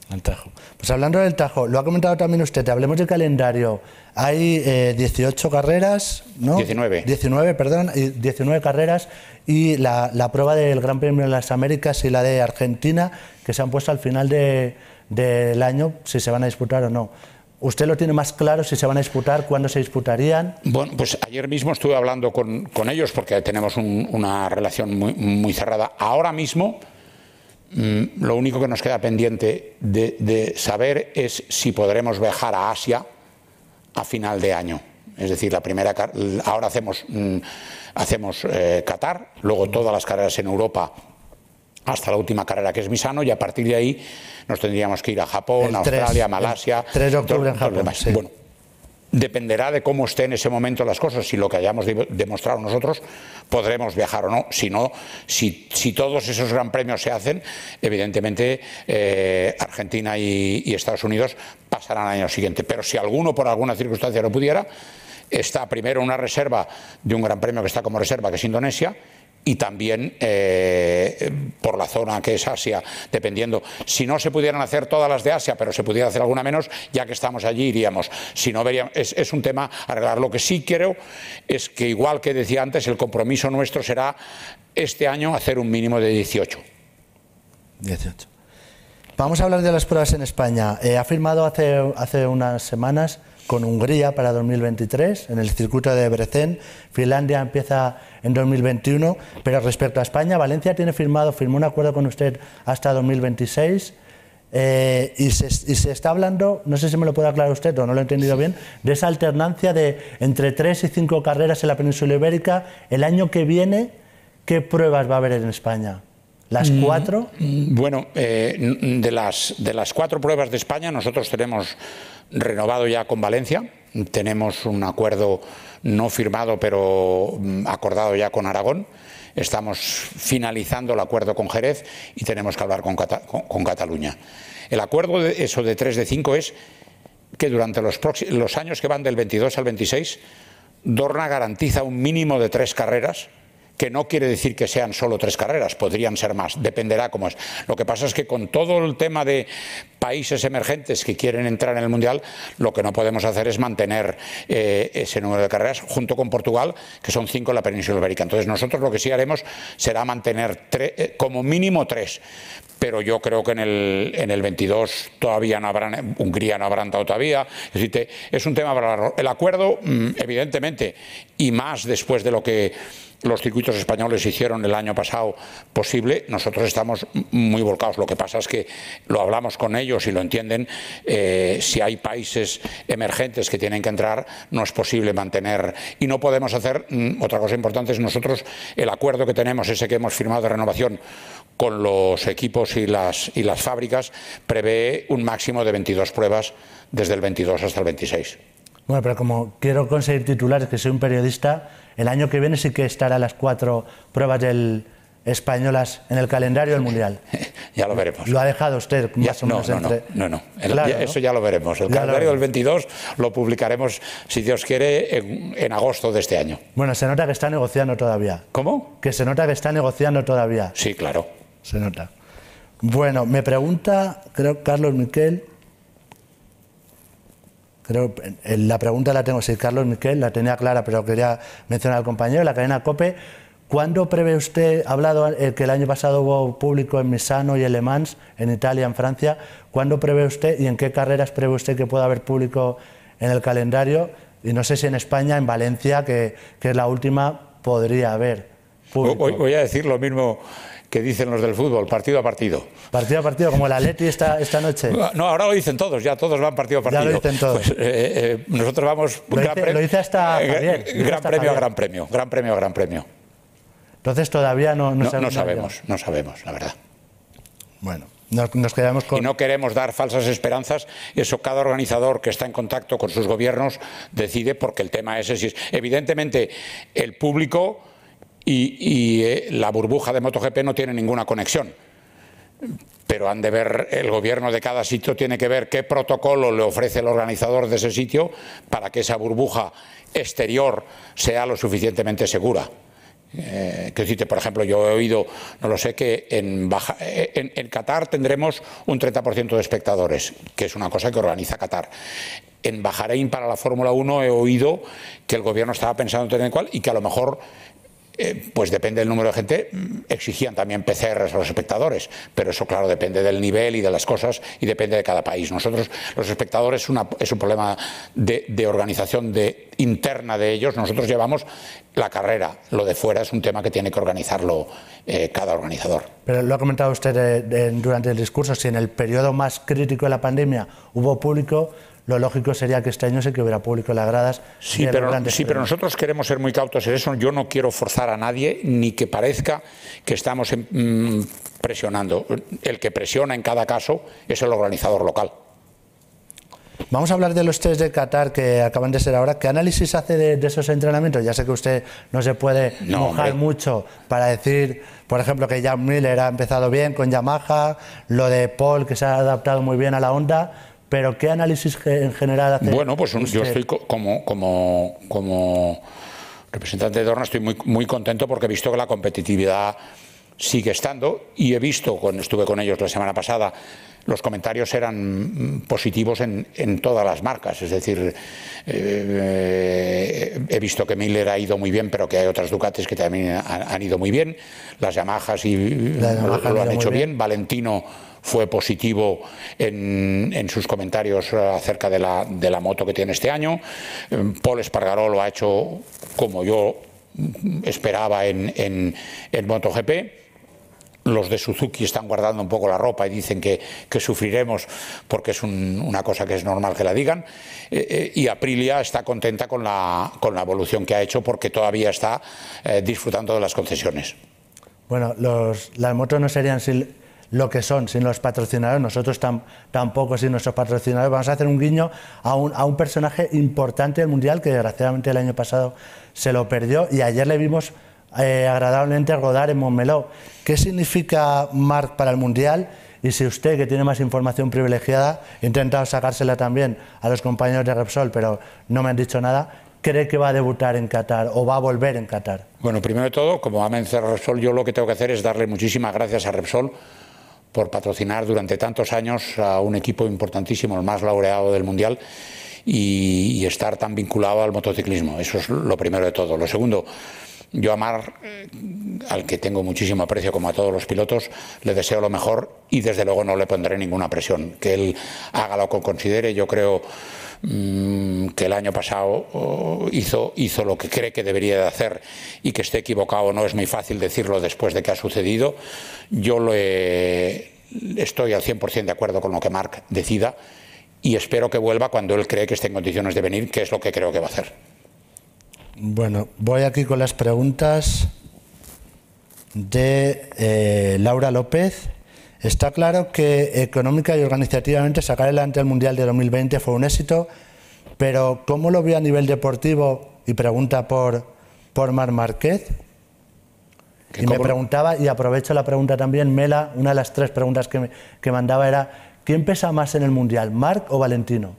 Al Tajo. Pues hablando del Tajo, lo ha comentado también usted, hablemos del calendario. Hay 18 eh, carreras, ¿no? 19. 19, perdón, 19 carreras y la, prueba del Gran Premio de las Américas y la de Argentina, que se han puesto al final del año, si se van a disputar o no. ¿Usted lo tiene más claro si se van a disputar, cuándo se disputarían? Bueno, pues ayer mismo estuve hablando con, ellos porque tenemos una relación muy, muy cerrada. Ahora mismo Mm, lo único que nos queda pendiente de, saber es si podremos viajar a Asia a final de año. Es decir, la primera ahora hacemos, mm, hacemos eh, Qatar, luego todas las carreras en Europa hasta la última carrera que es Misano y a partir de ahí nos tendríamos que ir a Japón, a Australia, Malasia. 3 de octubre en Japón. Bueno, dependerá de cómo estén en ese momento las cosas. Si lo que hayamos demostrado nosotros, podremos viajar o no. Si no, si, todos esos gran premios se hacen, evidentemente eh, Argentina y, y, Estados Unidos pasarán al año siguiente. Pero si alguno por alguna circunstancia no pudiera, está primero una reserva de un gran premio que está como reserva, que es Indonesia, y también eh, por la zona que es Asia, dependiendo. Si no se pudieran hacer todas las de Asia, pero se pudiera hacer alguna menos, ya que estamos allí iríamos. Si no veríamos, es, un tema arreglar. Lo que sí quiero es que, igual que decía antes, el compromiso nuestro será este año hacer un mínimo de 18. 18. Vamos a hablar de las pruebas en España. Eh, ha firmado hace, hace unas semanas con Hungría para 2023 en el circuito de Brecen. Finlandia empieza en 2021, pero respecto a España, Valencia tiene firmado, firmó un acuerdo con usted hasta 2026. Eh, y, se, está hablando, no sé si me lo puede aclarar usted o no lo he entendido bien, de esa alternancia de entre tres y cinco carreras en la península ibérica. El año que viene, ¿qué pruebas va a haber en España? ¿Las mm, cuatro? Mm, bueno, eh, de, las, de las cuatro pruebas de España, nosotros tenemos renovado ya con Valencia. Tenemos un acuerdo no firmado, pero mm, acordado ya con Aragón. Estamos finalizando el acuerdo con Jerez y tenemos que hablar con, Cataluña. El acuerdo, de eso de 3 de 5, es que durante los, los años que van del 22 al 26, Dorna garantiza un mínimo de tres carreras que no quiere decir que sean solo tres carreras, podrían ser más, dependerá cómo es. Lo que pasa es que con todo el tema de países emergentes que quieren entrar en el Mundial, lo que no podemos hacer es mantener eh, ese número de carreras junto con Portugal, que son cinco en la península ibérica. Entonces nosotros lo que sí haremos será mantener eh, como mínimo tres pero yo creo que en el, en el 22 todavía no habrán, Hungría no habrán dado todavía. Es decir, es un tema para el acuerdo, mm, evidentemente, y más después de lo que los circuitos españoles hicieron el año pasado posible, nosotros estamos muy volcados. Lo que pasa es que lo hablamos con ellos y lo entienden. Eh, si hay países emergentes que tienen que entrar, no es posible mantener. Y no podemos hacer, mm, otra cosa importante es nosotros, el acuerdo que tenemos, ese que hemos firmado de renovación con los equipos y las, y las fábricas, prevé un máximo de 22 pruebas desde el 22 hasta el 26. Bueno, pero como quiero conseguir titulares, que soy un periodista, el año que viene sí que estará las cuatro pruebas del españolas en el calendario del Mundial. ya lo veremos. Lo ha dejado usted más o no, menos no, entre... no, no, no. Eso ya lo veremos. El calendario del 22 lo publicaremos, si Dios quiere, en, en, agosto de este año. Bueno, se nota que está negociando todavía. ¿Cómo? Que se nota que está negociando todavía. Sí, claro. Se nota. Bueno, me pregunta, creo, Carlos Miquel, Creo, la pregunta la tengo, si Carlos Miquel la tenía clara, pero quería mencionar al compañero, la cadena COPE. ¿Cuándo prevé usted, ha hablado eh, que el año pasado hubo público en Misano y en Le Mans, en Italia, en Francia, ¿cuándo prevé usted y en qué carreras prevé usted que pueda haber público en el calendario? Y no sé si en España, en Valencia, que, que es la última, podría haber público. Voy, voy a decir lo mismo que dicen los del fútbol, partido a partido. Partido a partido, como el Atleti esta, esta noche. No, ahora lo dicen todos, ya todos van partido a partido. Ya lo dicen todos. Pues, eh, eh, nosotros vamos... Lo dice, pre lo dice hasta eh, Javier. gran, gran hasta premio a gran premio, gran premio a gran premio. Entonces todavía no, no, No, sabemos no sabemos, no sabemos, la verdad. Bueno, nos, nos quedamos con... Y no queremos dar falsas esperanzas. Eso cada organizador que está en contacto con sus gobiernos decide porque el tema ese es... Evidentemente, el público y, eh, la burbuja de MotoGP no tienen ninguna conexión. Pero han de ver, el gobierno de cada sitio tiene que ver qué protocolo le ofrece el organizador de ese sitio para que esa burbuja exterior sea lo suficientemente segura. Eh, quiero decirte, por ejemplo, yo he oído, no lo sé, que en, Baja, eh, en, en Qatar tendremos un 30% de espectadores, que es una cosa que organiza Qatar. En Bahrein para la Fórmula 1 he oído que el gobierno estaba pensando en tener cual y que a lo mejor eh, pues depende del número de gente, exigían también PCRs a los espectadores, pero eso claro depende del nivel y de las cosas y depende de cada país. Nosotros, los espectadores, es, una, es un problema de, organización interna de ellos, nosotros llevamos la carrera, lo de fuera es un tema que tiene que organizarlo eh, cada organizador. Pero lo ha comentado usted de, durante el discurso, si en el periodo más crítico de la pandemia hubo público, lo lógico sería que este año sí que hubiera público en las gradas. Sí, pero, sí pero, nosotros queremos ser muy cautos en eso. Yo no quiero forzar a nadie ni que parezca que estamos mmm, presionando. El que presiona en cada caso es el organizador local. Vamos a hablar de los test de Qatar que acaban de ser ahora. ¿Qué análisis hace de, de esos entrenamientos? Ya sé que usted no se puede no, mojar hombre. mucho para decir, por ejemplo, que Jan Miller ha empezado bien con Yamaha, lo de Paul que se ha adaptado muy bien a la Honda, pero ¿qué análisis en general hace? Bueno, pues un, yo estoy como, como, como representante de Dorna estoy muy, muy contento porque he visto que la competitividad sigue estando y he visto, cuando estuve con ellos la semana pasada, los comentarios eran positivos en, en todas las marcas. Es decir, eh, he visto que Miller ha ido muy bien, pero que hay otras Ducatis que también han, han ido muy bien. Las Yamahas y la Yamaha lo, lo han hecho bien. bien. Valentino fue positivo en, en, sus comentarios acerca de la, de la moto que tiene este año. Paul Espargaró lo ha hecho como yo esperaba en, en, en MotoGP los de Suzuki están guardando un poco la ropa y dicen que, que sufriremos porque es un, una cosa que es normal que la digan. Eh, eh, y Aprilia está contenta con la, con la evolución que ha hecho porque todavía está eh, disfrutando de las concesiones. Bueno, los, las motos no serían sin, lo que son sin los patrocinadores, nosotros tam, tampoco sin nuestros patrocinadores. Vamos a hacer un guiño a un, a un personaje importante del Mundial que desgraciadamente el año pasado se lo perdió y ayer le vimos eh, agradablemente rodar en Montmeló. ¿Qué significa Marc para el Mundial? Y si usted, que tiene más información privilegiada, he intentado sacársela también a los compañeros de Repsol, pero no me han dicho nada, cree que va a debutar en Qatar o va a volver en Qatar? Bueno, primero de todo, como va a mencionar Repsol, yo lo que tengo que hacer es darle muchísimas gracias a Repsol por patrocinar durante tantos años a un equipo importantísimo, el más laureado del Mundial, y, estar tan vinculado al motociclismo. Eso es lo primero de todo. Lo segundo, Yo a Mar, al que tengo muchísimo aprecio como a todos los pilotos, le deseo lo mejor y desde luego no le pondré ninguna presión. Que él haga lo que considere. Yo creo que el año pasado hizo, hizo lo que cree que debería de hacer y que esté equivocado no es muy fácil decirlo después de que ha sucedido. Yo lo estoy al 100% de acuerdo con lo que Marc decida y espero que vuelva cuando él cree que esté en condiciones de venir, que es lo que creo que va a hacer. Bueno, voy aquí con las preguntas de eh, Laura López. Está claro que económica y organizativamente sacar adelante el Mundial de 2020 fue un éxito, pero ¿cómo lo vio a nivel deportivo? Y pregunta por, por Mar Márquez. Y me preguntaba, y aprovecho la pregunta también, Mela, una de las tres preguntas que, que mandaba era, ¿quién pesa más en el Mundial, Marc o Valentino?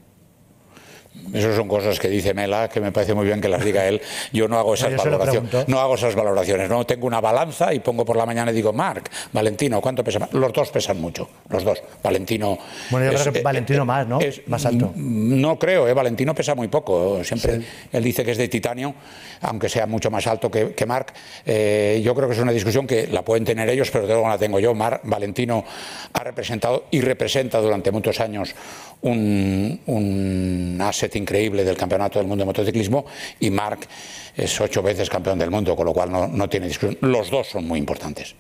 Esas son cosas que dice Mela, que me parece muy bien que las diga él. Yo no hago esas valoraciones. No hago esas valoraciones. No tengo una balanza y pongo por la mañana y digo, Marc, Valentino, ¿cuánto pesa más? Los dos pesan mucho, los dos. Valentino. Bueno, yo creo que eh, Valentino eh, más, ¿no? Es, más alto. No creo, ¿eh? Valentino pesa muy poco. Siempre él dice que es de titanio, aunque sea mucho más alto que, que Marc. Eh, yo creo que es una discusión que la pueden tener ellos, pero luego la tengo yo. Marc, Valentino ha representado y representa durante muchos años un, un asset increíble del Campeonato del Mundo de Motociclismo y Marc es ocho veces campeón del mundo, con lo cual no, no tiene discusión. Los dos son muy importantes.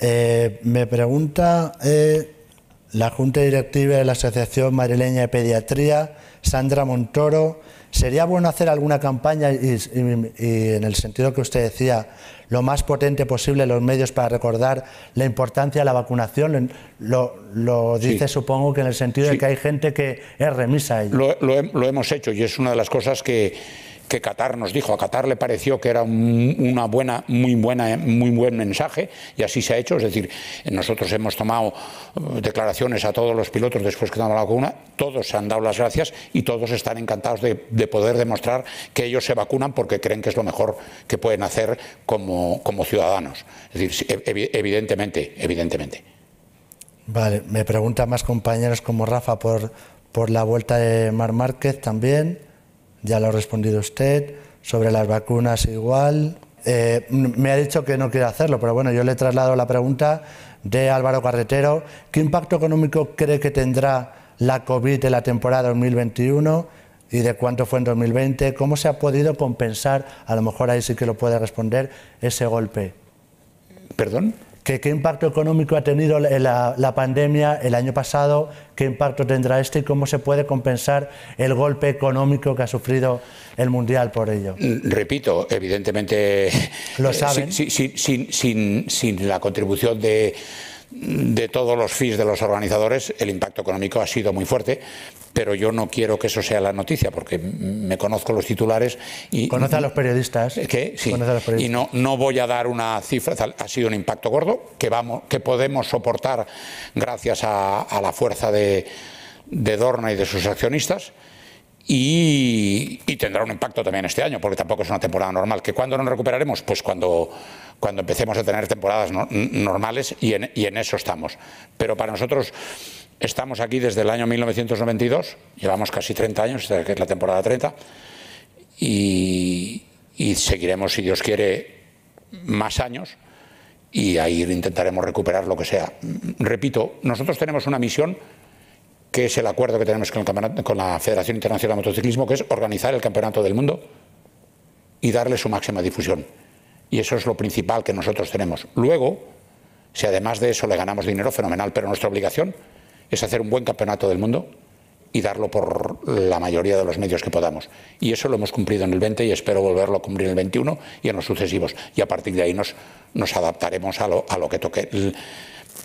Eh, me pregunta eh, la Junta Directiva de la Asociación Madrileña de Pediatría, Sandra Montoro, ¿sería bueno hacer alguna campaña y, en el sentido que usted decía, lo más potente posible los medios para recordar la importancia de la vacunación? Lo, dice supongo que en el sentido de que hay gente que es remisa. Lo, lo hemos hecho y es una de las cosas que que Qatar nos dijo. A Qatar le pareció que era un, una buena, muy buena, muy buen mensaje y así se ha hecho. Es decir, nosotros hemos tomado eh, declaraciones a todos los pilotos después que damos la vacuna, todos han dado las gracias y todos están encantados de, poder demostrar que ellos se vacunan porque creen que es lo mejor que pueden hacer como, como ciudadanos. Es decir, evidentemente, evidentemente. Vale, me preguntan más compañeros como Rafa por, por la vuelta de Mar Márquez también ya lo ha respondido usted. Sobre las vacunas igual. Eh, me ha dicho que no quiere hacerlo, pero bueno, yo le traslado la pregunta de Álvaro Carretero. ¿Qué impacto económico cree que tendrá la COVID en la temporada 2021 y de cuánto fue en 2020? ¿Cómo se ha podido compensar, a lo mejor ahí sí que lo puede responder, ese golpe? ¿Perdón? ¿Qué, impacto económico ha tenido la, pandemia el año pasado? ¿Qué impacto tendrá este y cómo se puede compensar el golpe económico que ha sufrido el Mundial por ello? Mm, repito, evidentemente. Lo saben. sin la contribución de de todos los fees de los organizadores, el impacto económico ha sido muy fuerte, pero yo no quiero que eso sea la noticia, porque me conozco los titulares y... Conoce a los periodistas. Que, sí, y no, no voy a dar una cifra, ha sido un impacto gordo que, vamos, que podemos soportar gracias a, la fuerza de, de Dorna y de sus accionistas. Y, y, tendrá un impacto también este año, porque tampoco es una temporada normal. ¿Que cuándo nos recuperaremos? Pues cuando cuando empecemos a tener temporadas normales y en, eso estamos. Pero para nosotros estamos aquí desde el año 1992, llevamos casi 30 años, que es la temporada 30, y, seguiremos, si Dios quiere, más años y ahí intentaremos recuperar lo que sea. Repito, nosotros tenemos una misión que es el acuerdo que tenemos con, con la Federación Internacional de Motociclismo, que es organizar el Campeonato del Mundo y darle su máxima difusión. Y eso es lo principal que nosotros tenemos. Luego, si además de eso le ganamos dinero, fenomenal, pero nuestra obligación es hacer un buen campeonato del mundo y darlo por la mayoría de los medios que podamos. Y eso lo hemos cumplido en el 20 y espero volverlo a cumplir en el 21 y en los sucesivos. Y a partir de ahí nos, adaptaremos a lo, a lo que toque.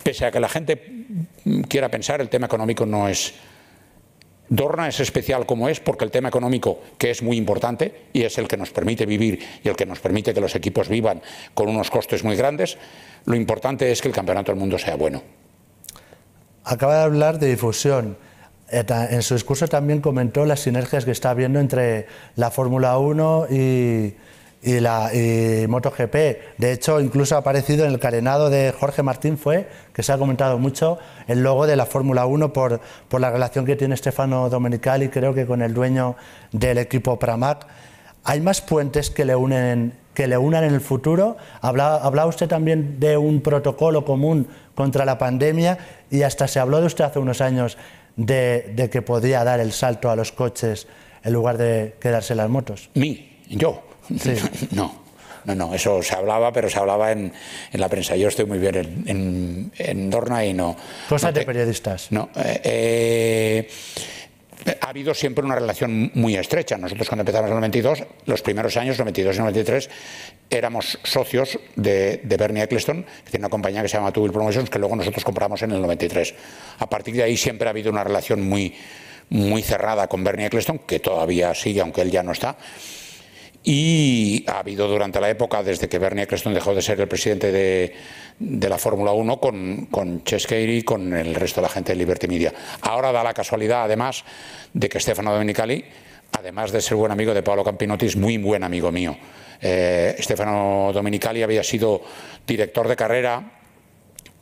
Pese a que la gente quiera pensar, el tema económico no es Dorna es especial como es porque el tema económico, que es muy importante y es el que nos permite vivir y el que nos permite que los equipos vivan con unos costes muy grandes, lo importante es que el campeonato del mundo sea bueno. Acaba de hablar de difusión. Eh, en su discurso también comentó las sinergias que está habiendo entre la Fórmula 1 y, y, la, y MotoGP. De hecho, incluso ha aparecido en el carenado de Jorge Martín, fue, que se ha comentado mucho, el logo de la Fórmula 1 por, por la relación que tiene Stefano Domenicali, creo que con el dueño del equipo Pramac. ¿Hay más puentes que le unen que le unan en el futuro. Hablaba, usted también de un protocolo común contra la pandemia y hasta se habló de usted hace unos años de, que podía dar el salto a los coches en lugar de quedarse las motos. ¿Mí? ¿Yo? no. No, no, eso se hablaba, pero se hablaba en, en la prensa. Yo estoy muy bien en, en, Dorna y no. Cosas de periodistas. No. Eh, eh, ha habido siempre una relación muy estrecha. Nosotros cuando empezamos en el 92, los primeros años, 92 y 93, éramos socios de, Bernie Eccleston, que tiene una compañía que se llama Tubil Promotions, que luego nosotros compramos en el 93. A partir de ahí siempre ha habido una relación muy, muy cerrada con Bernie Eccleston, que todavía sigue, aunque él ya no está. Y ha habido durante la época, desde que Bernie Eccleston dejó de ser el presidente de, la Fórmula 1, con, con y con el resto de la gente de Liberty Media. Ahora da la casualidad, además, de que Stefano Domenicali, además de ser buen amigo de Paolo Campinotti, es muy buen amigo mío. Eh, Stefano Domenicali había sido director de carrera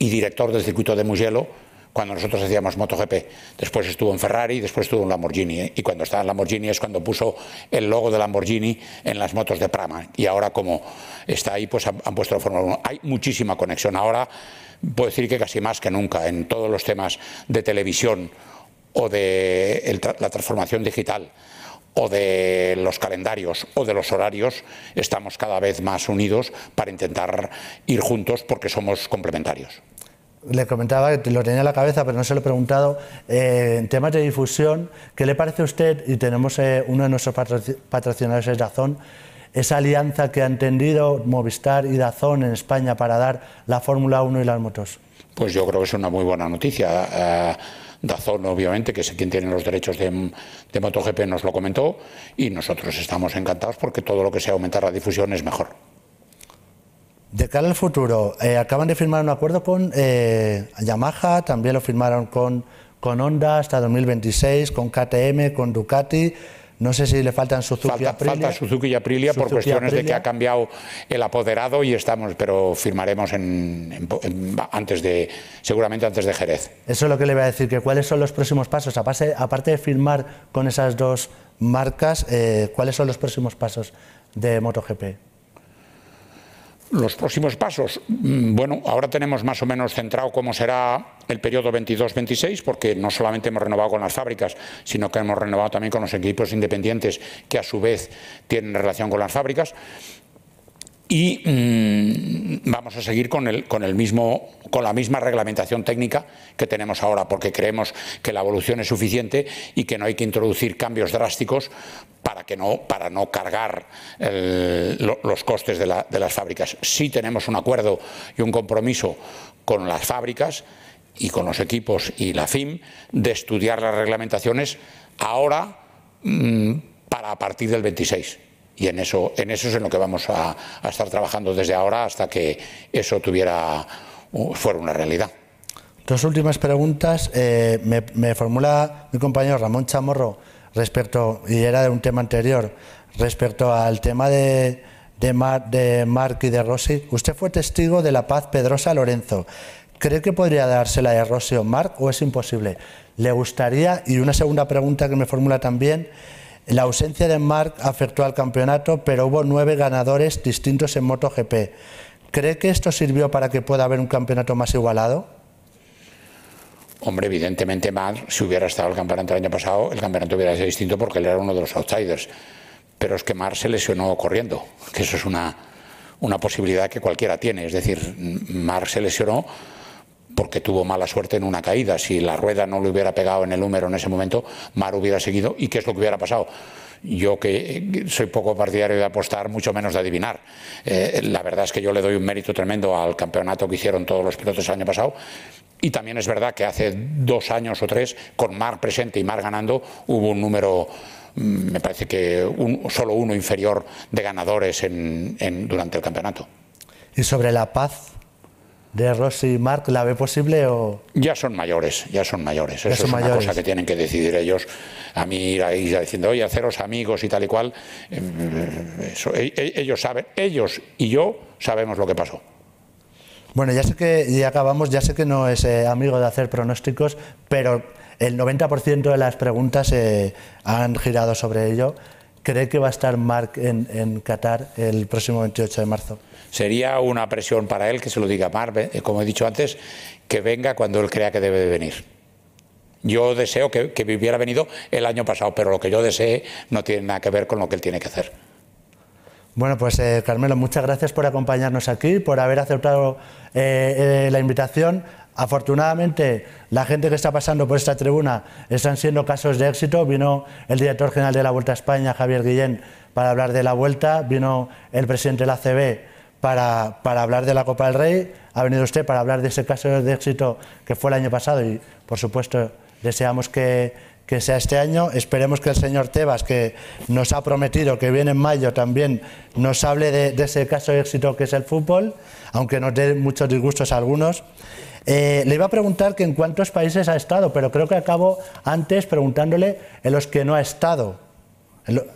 y director del circuito de Mugello cuando nosotros hacíamos MotoGP. Después estuvo en Ferrari, después estuvo en Lamborghini. ¿eh? Y cuando estaba en Lamborghini es cuando puso el logo de Lamborghini en las motos de Prama. Y ahora como está ahí, pues han, puesto la Fórmula 1. Hay muchísima conexión. Ahora puedo decir que casi más que nunca en todos los temas de televisión o de la transformación digital o de los calendarios o de los horarios, estamos cada vez más unidos para intentar ir juntos porque somos complementarios le comentaba que lo tenía en la cabeza, pero no se lo he preguntado, eh, en temas de difusión, ¿qué le parece a usted? Y tenemos eh, uno de nuestros patrocinadores es Dazón, esa alianza que han tendido Movistar y Dazón en España para dar la Fórmula 1 y las motos. Pues yo creo que es una muy buena noticia. Eh, Dazón, obviamente, que es quien tiene los derechos de, de MotoGP, nos lo comentó y nosotros estamos encantados porque todo lo que sea aumentar la difusión es mejor. De cara al futuro, eh, acaban de firmar un acuerdo con eh, Yamaha, también lo firmaron con, con Honda hasta 2026, con KTM, con Ducati. No sé si le faltan Suzuki y Aprilia. Falta Suzuki y Aprilia por cuestiones de que ha cambiado el apoderado y estamos, pero firmaremos en, antes de, seguramente antes de Jerez. Eso es lo que le voy a decir, que cuáles son los próximos pasos. Aparte, aparte de firmar con esas dos marcas, eh, ¿cuáles son los próximos pasos de MotoGP? Los próximos pasos, mm, bueno, ahora tenemos más o menos centrado cómo será el periodo 22-26, porque no solamente hemos renovado con las fábricas, sino que hemos renovado también con los equipos independientes que a su vez tienen relación con las fábricas y mm, vamos a seguir con, el, con, el mismo, con la misma reglamentación técnica que tenemos ahora, porque creemos que la evolución es suficiente y que no hay que introducir cambios drásticos para, que no, para no cargar los costes de, las fábricas. Sí tenemos un acuerdo y un compromiso con las fábricas y con los equipos y la FIM de estudiar las reglamentaciones ahora mm, para a partir del 26 y en eso, en eso es en lo que vamos a, estar trabajando desde ahora hasta que eso tuviera fuera una realidad. Dos últimas preguntas. Eh, me, formula mi compañero Ramón Chamorro respecto, y era de un tema anterior, respecto al tema de, de, de Marc y de Rossi. Usted fue testigo de la paz Pedrosa Lorenzo. ¿Cree que podría dársela de Rossi o Marc o es imposible? ¿Le gustaría? Y una segunda pregunta que me formula también la ausencia de Marc afectó al campeonato, pero hubo nueve ganadores distintos en MotoGP. ¿Cree que esto sirvió para que pueda haber un campeonato más igualado? Hombre, evidentemente Marc, si hubiera estado el campeonato el año pasado, el campeonato hubiera sido distinto porque él era uno de los outsiders. Pero es que Marc se lesionó corriendo, que eso es una, una posibilidad que cualquiera tiene. Es decir, Marc se lesionó porque tuvo mala suerte en una caída. Si la rueda no le hubiera pegado en el número en ese momento, Mar hubiera seguido. ¿Y qué es lo que hubiera pasado? Yo que soy poco partidario de apostar, mucho menos de adivinar. Eh, la verdad es que yo le doy un mérito tremendo al campeonato que hicieron todos los pilotos el año pasado. Y también es verdad que hace dos años o tres, con Mar presente y Mar ganando, hubo un número mm, me parece que solo uno inferior de ganadores durante el campeonato. ¿Y sobre la paz de Rossi y Marc la ve posible o...? Ya son mayores, ya son mayores. Eso es una cosa que tienen que decidir ellos. A mí ir ahí diciendo, oye, haceros amigos y tal y cual, em, e, e, ellos saben, ellos y yo sabemos lo que pasó. Bueno, ya sé que, y acabamos, ya sé que no es eh, amigo de hacer pronósticos, pero el 90% de las preguntas eh, han girado sobre ello. cree que va a estar Marc en, en Qatar el próximo 28 de marzo? Sería una presión para él que se lo diga Marc, eh, como he dicho antes, que venga cuando él crea que debe de venir. Yo deseo que, que hubiera venido el año pasado, pero lo que yo desee no tiene nada que ver con lo que él tiene que hacer. Bueno, pues eh, Carmelo, muchas gracias por acompañarnos aquí, por haber aceptado eh, la invitación. Afortunadamente, la gente que está pasando por esta tribuna están siendo casos de éxito. Vino el director general de la Vuelta a España, Javier Guillén, para hablar de la Vuelta. Vino el presidente de la CB para, para hablar de la Copa del Rey. Ha venido usted para hablar de ese caso de éxito que fue el año pasado y, por supuesto, deseamos que, que sea este año. Esperemos que el señor Tebas, que nos ha prometido que viene en mayo, también nos hable de, de ese caso de éxito que es el fútbol, aunque nos dé muchos disgustos a algunos. Eh, le iba a preguntar que en cuántos países ha estado, pero creo que acabo antes preguntándole en los que no ha estado. En lo-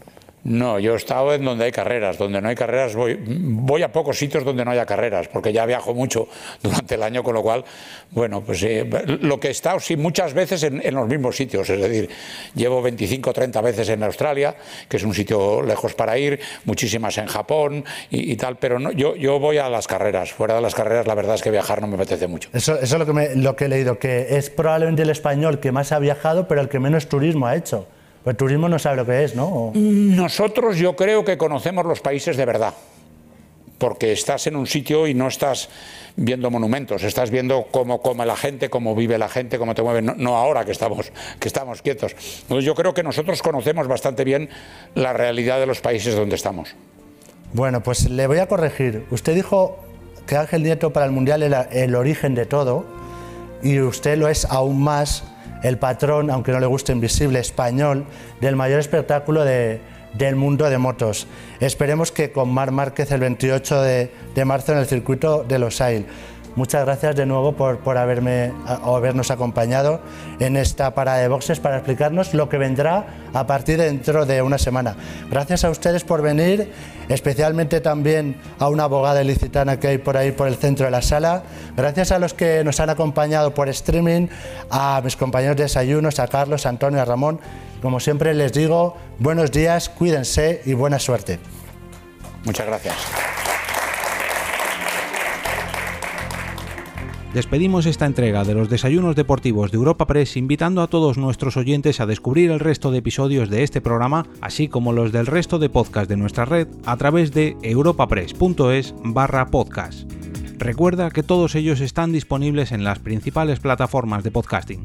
No, yo he estado en donde hay carreras. Donde no hay carreras voy, voy a pocos sitios donde no haya carreras, porque ya viajo mucho durante el año, con lo cual, bueno, pues eh, lo que he estado, sí, muchas veces en, en los mismos sitios. Es decir, llevo 25 o 30 veces en Australia, que es un sitio lejos para ir, muchísimas en Japón y, tal, pero no, yo, yo voy a las carreras. Fuera de las carreras, la verdad es que viajar no me apetece mucho. Eso, eso es lo que, me- lo que he leído, que es probablemente el español que más ha viajado, pero el que menos turismo ha hecho. Pues el turismo no sabe lo que es, ¿no? O- Nosotros yo creo que conocemos los países de verdad, porque estás en un sitio y no estás viendo monumentos, estás viendo cómo come la gente, cómo vive la gente, cómo te mueven, no, no ahora que estamos, que estamos quietos. Entonces yo creo que nosotros conocemos bastante bien la realidad de los países donde estamos. Bueno, pues le voy a corregir. Usted dijo que Ángel Nieto para el Mundial era el origen de todo y usted lo es aún más el patrón, aunque no le guste invisible, español del mayor espectáculo de- del mundo de motos. Esperemos que con Mar Márquez el 28 de, de marzo en el circuito de Los Ail. Muchas gracias de nuevo por, por haberme, a- habernos acompañado en esta parada de boxes para explicarnos lo que vendrá a partir de dentro de una semana. Gracias a ustedes por venir, especialmente también a una abogada ilicitana que hay por ahí por el centro de la sala. Gracias a los que nos han acompañado por streaming, a mis compañeros de desayunos, a Carlos, a Antonio, a Ramón. Como siempre les digo, buenos días, cuídense y buena suerte. Muchas gracias. Despedimos esta entrega de los desayunos deportivos de Europa Press invitando a todos nuestros oyentes a descubrir el resto de episodios de este programa, así como los del resto de podcast de nuestra red a través de europapress.es barra podcast. Recuerda que todos ellos están disponibles en las principales plataformas de podcasting.